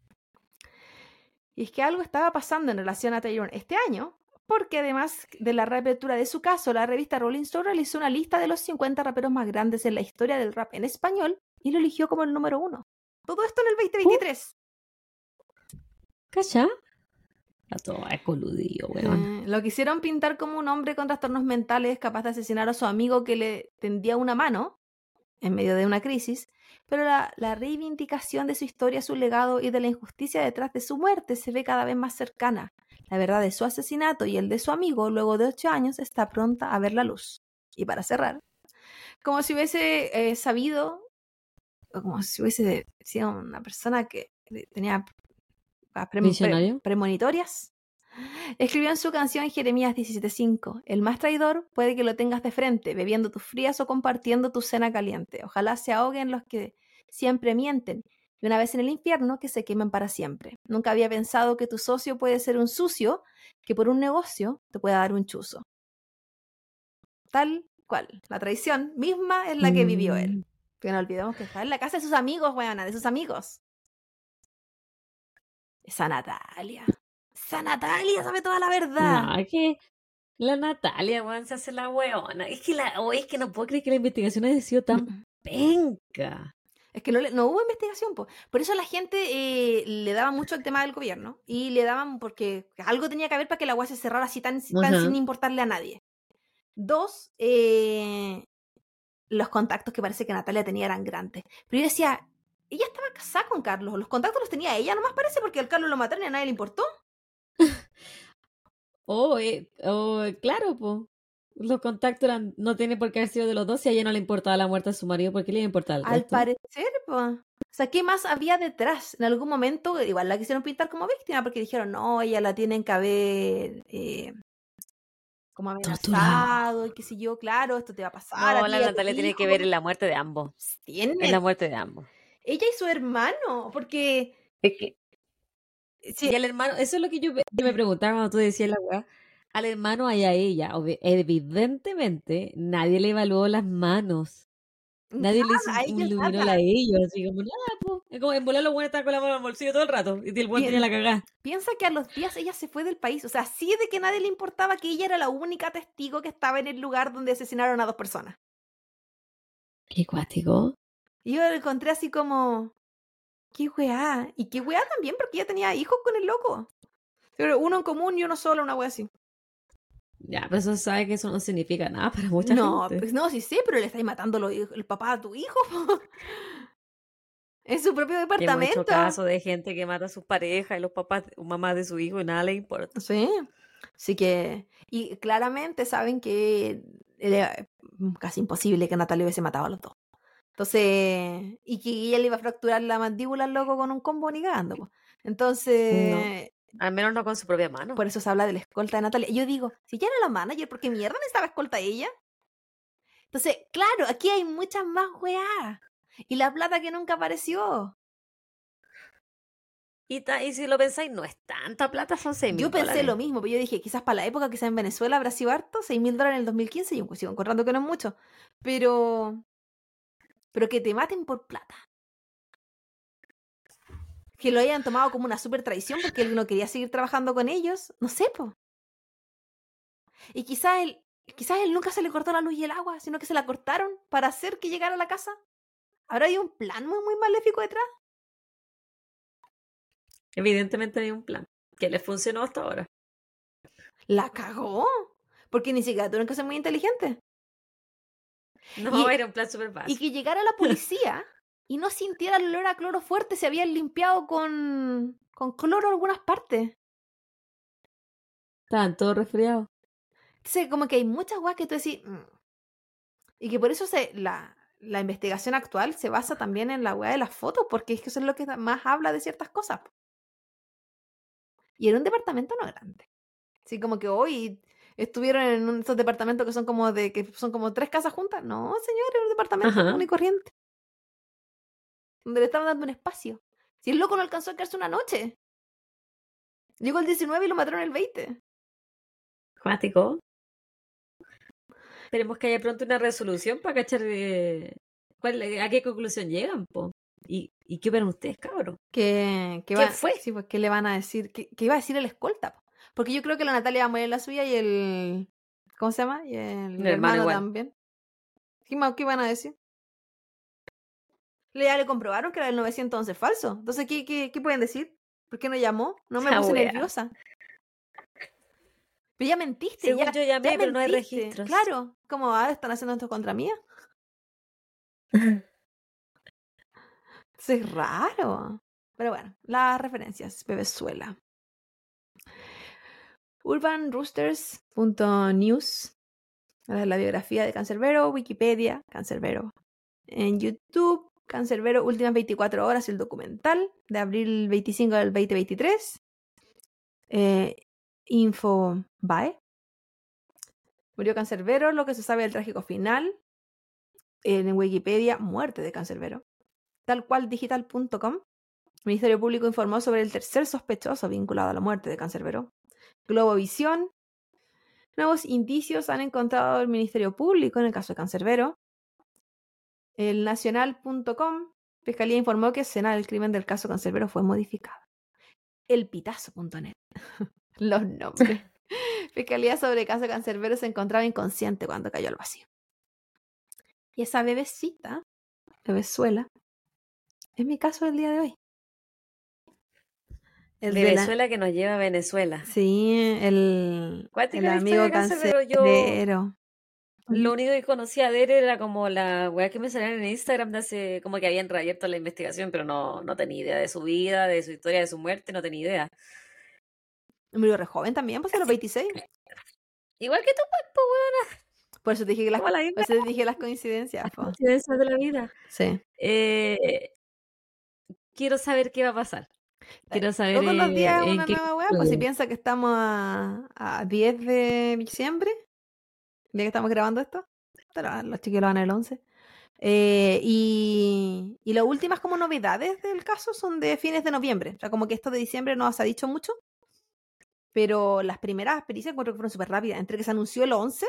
Y es que algo estaba pasando en relación a Taylor este año, porque además de la reapertura de su caso, la revista Rolling Stone realizó una lista de los 50 raperos más grandes en la historia del rap en español y lo eligió como el número uno. Todo esto en el 2023. Todo coludido, weón. Eh, lo quisieron pintar como un hombre con trastornos mentales capaz de asesinar a su amigo que le tendía una mano en medio de una crisis, pero la, reivindicación de su historia, su legado y de la injusticia detrás de su muerte se ve cada vez más cercana. La verdad de su asesinato y el de su amigo, luego de ocho años, está pronta a ver la luz. Y para cerrar, como si hubiese eh, sabido, o como si hubiese sido una persona que tenía premonitorias, Escribió en su canción Jeremías 17:5, el más traidor puede que lo tengas de frente, bebiendo tus frías o compartiendo tu cena caliente. Ojalá se ahoguen los que siempre mienten, y una vez en el infierno que se quemen para siempre. Nunca había pensado que tu socio puede ser un sucio, que por un negocio te pueda dar un chuzo. Tal cual, la traición misma es la que vivió él. Mm. Que no olvidemos que está en la casa de sus amigos, weona, de sus amigos. Esa Natalia. Esa Natalia sabe toda la verdad. No, es que la Natalia, weón, se hace la weona. Es que la, o es que no puedo creer que la investigación haya sido tan penca. Es que no, no hubo investigación, po. por eso la gente eh, le daba mucho al tema del gobierno y le daban porque algo tenía que haber para que la agua se cerrara así tan, tan sin importarle a nadie. Dos, eh, los contactos que parece que Natalia tenía eran grandes. Pero yo decía, ella estaba casada con Carlos, los contactos los tenía ella, nomás parece porque al Carlos lo mataron y a nadie le importó. Oh, eh, oh, claro, pues. Los contactos eran, no tiene por qué haber sido de los dos si a ella no le importaba la muerte de su marido, ¿por qué le importaba Al parecer, pues. O sea, ¿qué más había detrás? En algún momento, igual la quisieron pintar como víctima porque dijeron, no, ella la tienen que haber eh, como amenazado y qué sé yo, claro, esto te va a pasar. No, la Natalia tiene que ver en la muerte de ambos. Tiene. En la muerte de ambos. Ella y su hermano, porque... Es que Sí. Y al hermano, eso es lo que yo, me preguntaba cuando tú decías la weá. Al hermano y a ella, evidentemente, nadie le evaluó las manos. Nadie le iluminó la a ellos. Así como, nada, pues. Es como en volar los buenos estaban con la mano en el bolsillo todo el rato. Y el buen tenía la cagada. Piensa que a los días ella se fue del país. O sea, así de que nadie le importaba que ella era la única testigo que estaba en el lugar donde asesinaron a dos personas. Qué cuático. Y yo lo encontré así como qué weá. Y qué weá también, porque ella tenía hijos con el loco. Pero uno en común y uno solo, una weá así. Ya, pero eso sabe que eso no significa nada para mucha no, gente. Pues no, sí sé, pero le estáis matando el papá a tu hijo. en su propio departamento. Hay caso de gente que mata a sus parejas y los papás o mamás de su hijo y nada le importa. Sí. Así que, y claramente saben que era casi imposible que Natalia hubiese matado a los dos. Entonces, y que ella le iba a fracturar la mandíbula al loco con un combo ni cagando. Entonces. Al menos no con su propia mano. Por eso se habla de la escolta de Natalia. Yo digo, si ya era la manager, ¿por qué mierda necesitaba escolta ella? Entonces, claro, aquí hay muchas más weá. Y la plata que nunca apareció. Y, y si lo pensáis, no es tanta plata, son 6 mil Yo pensé lo mismo, pero yo dije, quizás para la época, quizás en Venezuela habrá sido harto, 6 mil dólares en el 2015, y yo sigo encontrando que no es mucho. Pero pero que te maten por plata. Que lo hayan tomado como una super traición porque él no quería seguir trabajando con ellos. No sé, po. Y quizás él, quizás él nunca se le cortó la luz y el agua, sino que se la cortaron para hacer que llegara a la casa. ¿Habrá hay un plan muy, muy maléfico detrás? Evidentemente hay un plan que le funcionó hasta ahora. La cagó. Porque ni siquiera tuvieron que ser muy inteligentes. No, era un plan súper básico. Y que llegara la policía y no sintiera el olor a cloro fuerte, se habían limpiado con, con cloro en algunas partes. Estaban todos resfriados. Entonces, como que hay muchas weas que tú decís. "Mm". Y que por eso se, la, la investigación actual se basa también en la wea de las fotos, porque es que eso es lo que más habla de ciertas cosas. Y en un departamento no grande. Así como que hoy estuvieron en un- esos departamentos que son como de que son como tres casas juntas. No, señor, es un departamento Ajá. común y corriente. Donde le estaban dando un espacio. Si el loco no alcanzó a quedarse una noche. Llegó el 19 y lo mataron el 20. Cuático. Esperemos que haya pronto una resolución para cachar eh, cuál- a qué conclusión llegan, po. ¿Y, y qué opinan ustedes, cabros? ¿Quién va- fue? Sí, pues, ¿qué le van a decir? ¿Qué, qué iba a decir el escolta? po? Porque yo creo que la Natalia va a morir en la suya y el. ¿Cómo se llama? Y el, El hermano también. ¿Qué, ¿Qué iban a decir? Ya le comprobaron que era el 911 falso. Entonces, ¿qué, qué, qué pueden decir? ¿Por qué no llamó? No me Ah, puse wea. nerviosa. Pero ya mentiste. Según ya, yo llamé, ya pero no hay registros. Claro. Como, ah, están haciendo esto contra mía. Eso es raro. Pero bueno, las referencias. Bebezuela. urbanroosters.news. La biografía de Cancerbero, Wikipedia, Cancerbero. En YouTube, Cancerbero, últimas 24 horas, el documental de abril 25 del 2023. Eh, Infobae. Murió Cancerbero, lo que se sabe del trágico final. En Wikipedia, muerte de Cancerbero. Tal cual digital.com. Ministerio Público informó sobre el tercer sospechoso vinculado a la muerte de Cancerbero. Globovisión. Nuevos indicios han encontrado el Ministerio Público en el caso de Cancerbero. El nacional.com. Fiscalía informó que escena del crimen del caso Cancerbero fue modificada. El pitazo.net. Los nombres. Fiscalía sobre el caso Cancerbero se encontraba inconsciente cuando cayó al vacío. Y esa bebecita, bebezuela, es mi caso del día de hoy. El de la- Venezuela que nos lleva a Venezuela. Sí, el, el amigo cancerbero. Lo único que conocía de él era como la weá que me salían en Instagram de hace, como que habían reabierto la investigación, pero no, no tenía idea de su vida, de su historia, de su muerte, no tenía idea. Murió re joven también, pues a los 26. Igual que tú, pues, po, weona, Por eso te dije que las, la por eso te dije las coincidencias. po. coincidencia de la vida. Sí. Eh, quiero saber qué va a pasar. Quiero saber Todos los días una qué nueva weá, pues si piensa que estamos a, a 10 de diciembre, el día que estamos grabando esto, pero los chiquillos lo van el 11. Eh, y, y las últimas como novedades del caso son de fines de noviembre. O sea, como que esto de diciembre no se ha dicho mucho, pero las primeras pericias encuentro que fueron súper rápidas. Entre que se anunció el 11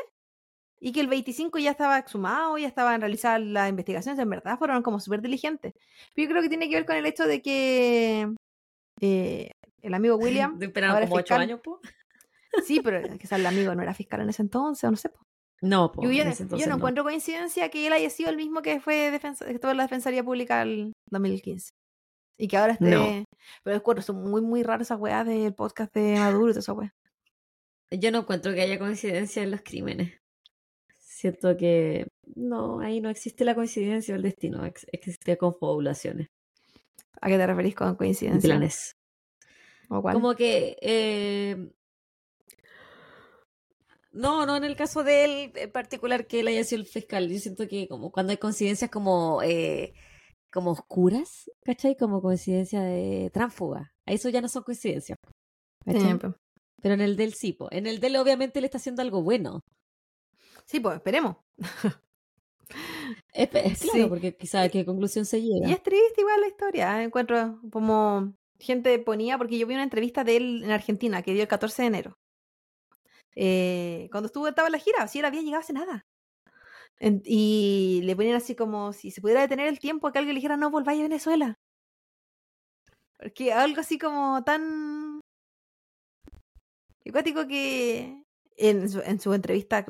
y que el 25 ya estaba exhumado, ya estaban realizadas las investigaciones, en verdad fueron como súper diligentes. Pero yo creo que tiene que ver con el hecho de que eh, el amigo William, es como ocho años, po. sí, pero quizás el amigo no era fiscal en ese entonces, o no sé. po. No, po, Yo, en no- ese yo entonces no no. encuentro coincidencia que él haya sido el mismo que fue defensa, que estuvo en la Defensoría Pública el 2015. Y que ahora esté. No. Pero encuentro, son muy, muy raras esas weas del podcast de Maduro y toda esa wea. Yo no encuentro que haya coincidencia en los crímenes. Siento que no, ahí no existe la coincidencia o el destino, ex- existe confabulaciones ¿A qué te referís con coincidencia? planes. ¿O cuál? Como que eh, no, no en el caso de él en particular que él haya sido el fiscal. Yo siento que como cuando hay coincidencias como eh, como oscuras, ¿cachai? Como coincidencia de tránsfuga. Eso ya no son coincidencias. Pero en el del sí, po. En el del obviamente le está haciendo algo bueno. Sí, pues esperemos. Es, es claro, Sí. porque quizá a qué conclusión se Y llega. es triste igual la historia. ¿eh? Encuentro como gente ponía, porque yo vi una entrevista de él en Argentina que dio el 14 de enero. Eh, cuando estuvo, estaba en la gira, si él había llegado hace nada. En- y le ponían así como si se pudiera detener el tiempo a que alguien le dijera no volváis a Venezuela. Porque algo así como tan acuático que en su, en su entrevista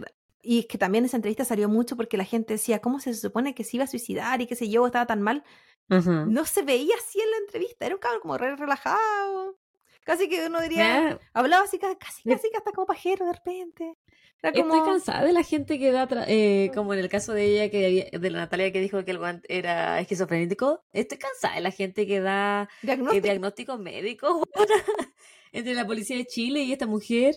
y es que también esa entrevista salió mucho porque la gente decía, ¿cómo se supone que se iba a suicidar y qué sé yo, estaba tan mal? No se veía así en la entrevista, era un cabrón como re relajado. Casi que uno diría, hablaba así, ca- casi, casi que hasta como pajero de repente. Era Estoy cansada de la gente que da, eh, como en el caso de ella, que había- de la Natalia que dijo que el guante era esquizofrénico. Estoy cansada de la gente que da eh, diagnóstico. diagnósticos médicos weona, entre la policía de Chile y esta mujer.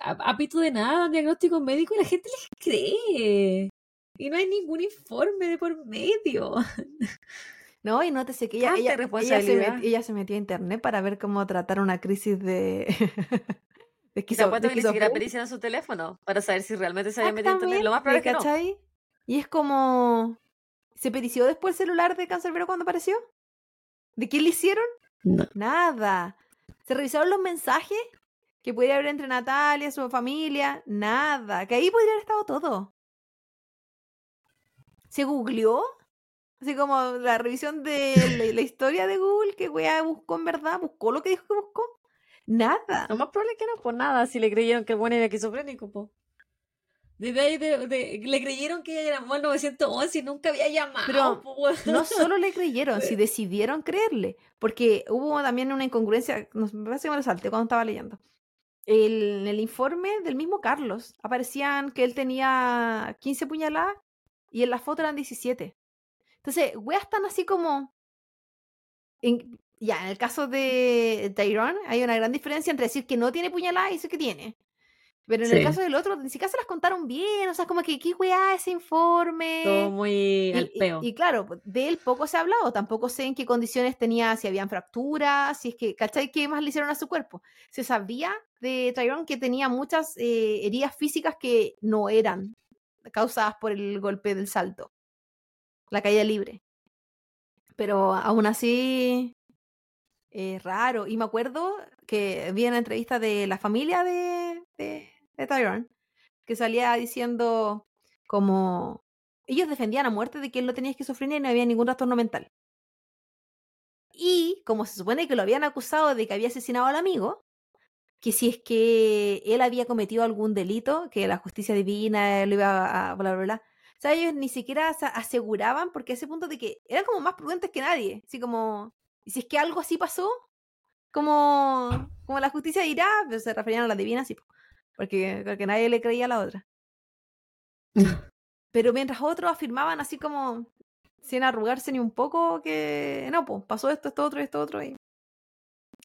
Apito de nada, diagnóstico médico, y la gente les cree. Y no hay ningún informe de por medio. No, y nótese que ella, ella, ella, se met, ella, se metía a internet para ver cómo tratar una crisis de. de esquizo, de que ni siquiera su teléfono para saber si realmente se había metido internet. Lo más probable es que no. Y es como. ¿Se perició después el celular de Cancerbero cuando apareció? ¿De qué le hicieron? Nada. ¿Se revisaron los mensajes que podría haber entre Natalia, su familia? Nada. Que ahí podría haber estado todo. ¿Se googleó? Así como la revisión de la, historia de Google, que wea buscó en verdad, buscó lo que dijo que buscó. Nada. Lo más probable es que no, por nada, si le creyeron que el bueno era esquizofrénico, po. De, de, le creyeron que ella llamó al 911 y nunca había llamado. Pero no solo le creyeron, si decidieron creerle. Porque hubo también una incongruencia, me parece que me lo salté cuando estaba leyendo. El, en el informe del mismo Carlos aparecían que él tenía 15 puñaladas y en la foto eran 17. Entonces, weas están así como. ya, en el caso de Tyrone hay una gran diferencia entre decir que no tiene puñalada y decir que tiene. Pero en el caso del otro, ni siquiera se las contaron bien, o sea, como que qué weá ese informe. Todo muy al peo. Y, claro, de él poco se ha hablado, tampoco sé en qué condiciones tenía, si habían fracturas, si es que, ¿cachai? ¿Qué más le hicieron a su cuerpo? Se sabía de Tyrone que tenía muchas eh, heridas físicas que no eran causadas por el golpe del salto la caída libre. Pero aún así es raro. Y me acuerdo que vi una entrevista de la familia de, de, Tyrone que salía diciendo como ellos defendían a muerte de que él no tenía esquizofrenia y no había ningún trastorno mental. Y como se supone que lo habían acusado de que había asesinado al amigo, que si es que él había cometido algún delito, que la justicia divina lo iba a bla bla bla, o ellos ni siquiera aseguraban, porque a ese punto de que eran como más prudentes que nadie. Así como, y si es que algo así pasó, como, como la justicia dirá, pues se referían a la divina, sí, porque, porque nadie le creía a la otra. Pero mientras otros afirmaban así como, sin arrugarse ni un poco, que no, pues pasó esto, esto otro, esto otro, y.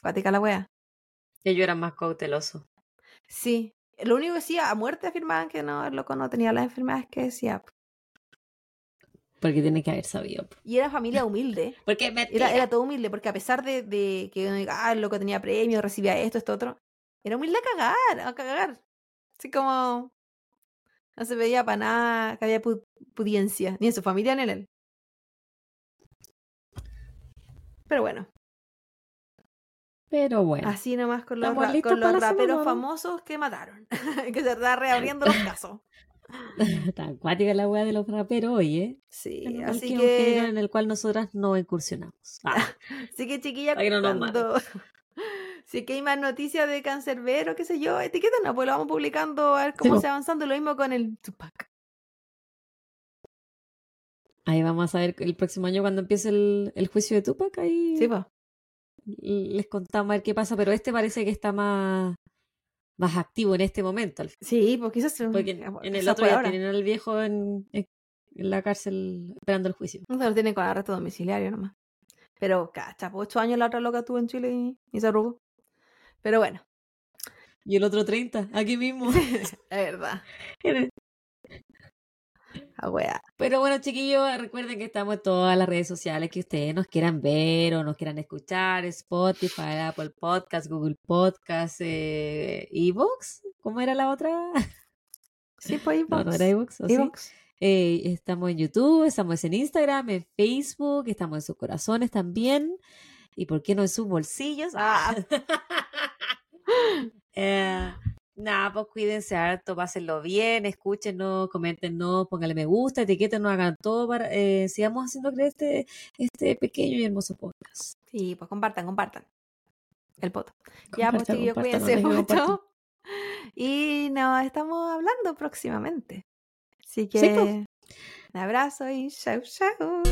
Cuática la wea. Ellos eran más cautelosos. Sí. Lo único que decía, a muerte afirmaban que no, el loco no tenía las enfermedades que decía. Porque tiene que haber sabido. Y era familia humilde. porque era, era, todo humilde, porque a pesar de, de que ah, el loco tenía premios, recibía esto, esto, otro, era humilde a cagar, a cagar. Así como no se veía para nada que había pudiencia, ni en su familia ni en él. Pero bueno. Pero bueno. Así nomás con los, con los raperos famosos que mataron. que se está reabriendo los casos. Tan acuática la weá de los raperos hoy, ¿eh? Sí, así que... En el cual nosotras no incursionamos. Ah. así que chiquilla, cuando... Si que hay más noticias de Cancerbero, qué sé yo, etiquétanos, pues lo vamos publicando a ver cómo se va avanzando. Lo mismo con el Tupac. Ahí vamos a ver el próximo año cuando empiece el, el juicio de Tupac. Ahí sí, pues. Les contamos a ver qué pasa, pero este parece que está más más activo en este momento. Sí, porque quizás porque en, el otro ya tienen al viejo en, en, la cárcel esperando el juicio. No se lo tienen con arresto domiciliario nomás. Pero, cacha, por ocho años la otra loca estuvo en Chile y, y se arrugó. Pero bueno. Y el otro 30, aquí mismo. es verdad. Ah, Pero bueno, chiquillos, recuerden que estamos en todas las redes sociales que ustedes nos quieran ver o nos quieran escuchar: Spotify, Apple Podcast, Google Podcast, eh, Evox. ¿Cómo era la otra? Sí, pues Evox. No, era Evox. Eh, estamos en YouTube, estamos en Instagram, en Facebook, estamos en sus corazones también. ¿Y por qué no en sus bolsillos? Ah. eh, Nada, pues cuídense harto, pásenlo bien, escúchenos, coméntenos, pónganle me gusta, etiquétenos, hagan todo para eh, sigamos haciendo creer este, este pequeño y hermoso podcast. Sí, pues compartan, compartan el poto. Ya, pues chiquillos, cuídense mucho. Y nos estamos hablando próximamente. Así que pues. un abrazo y chau, chau.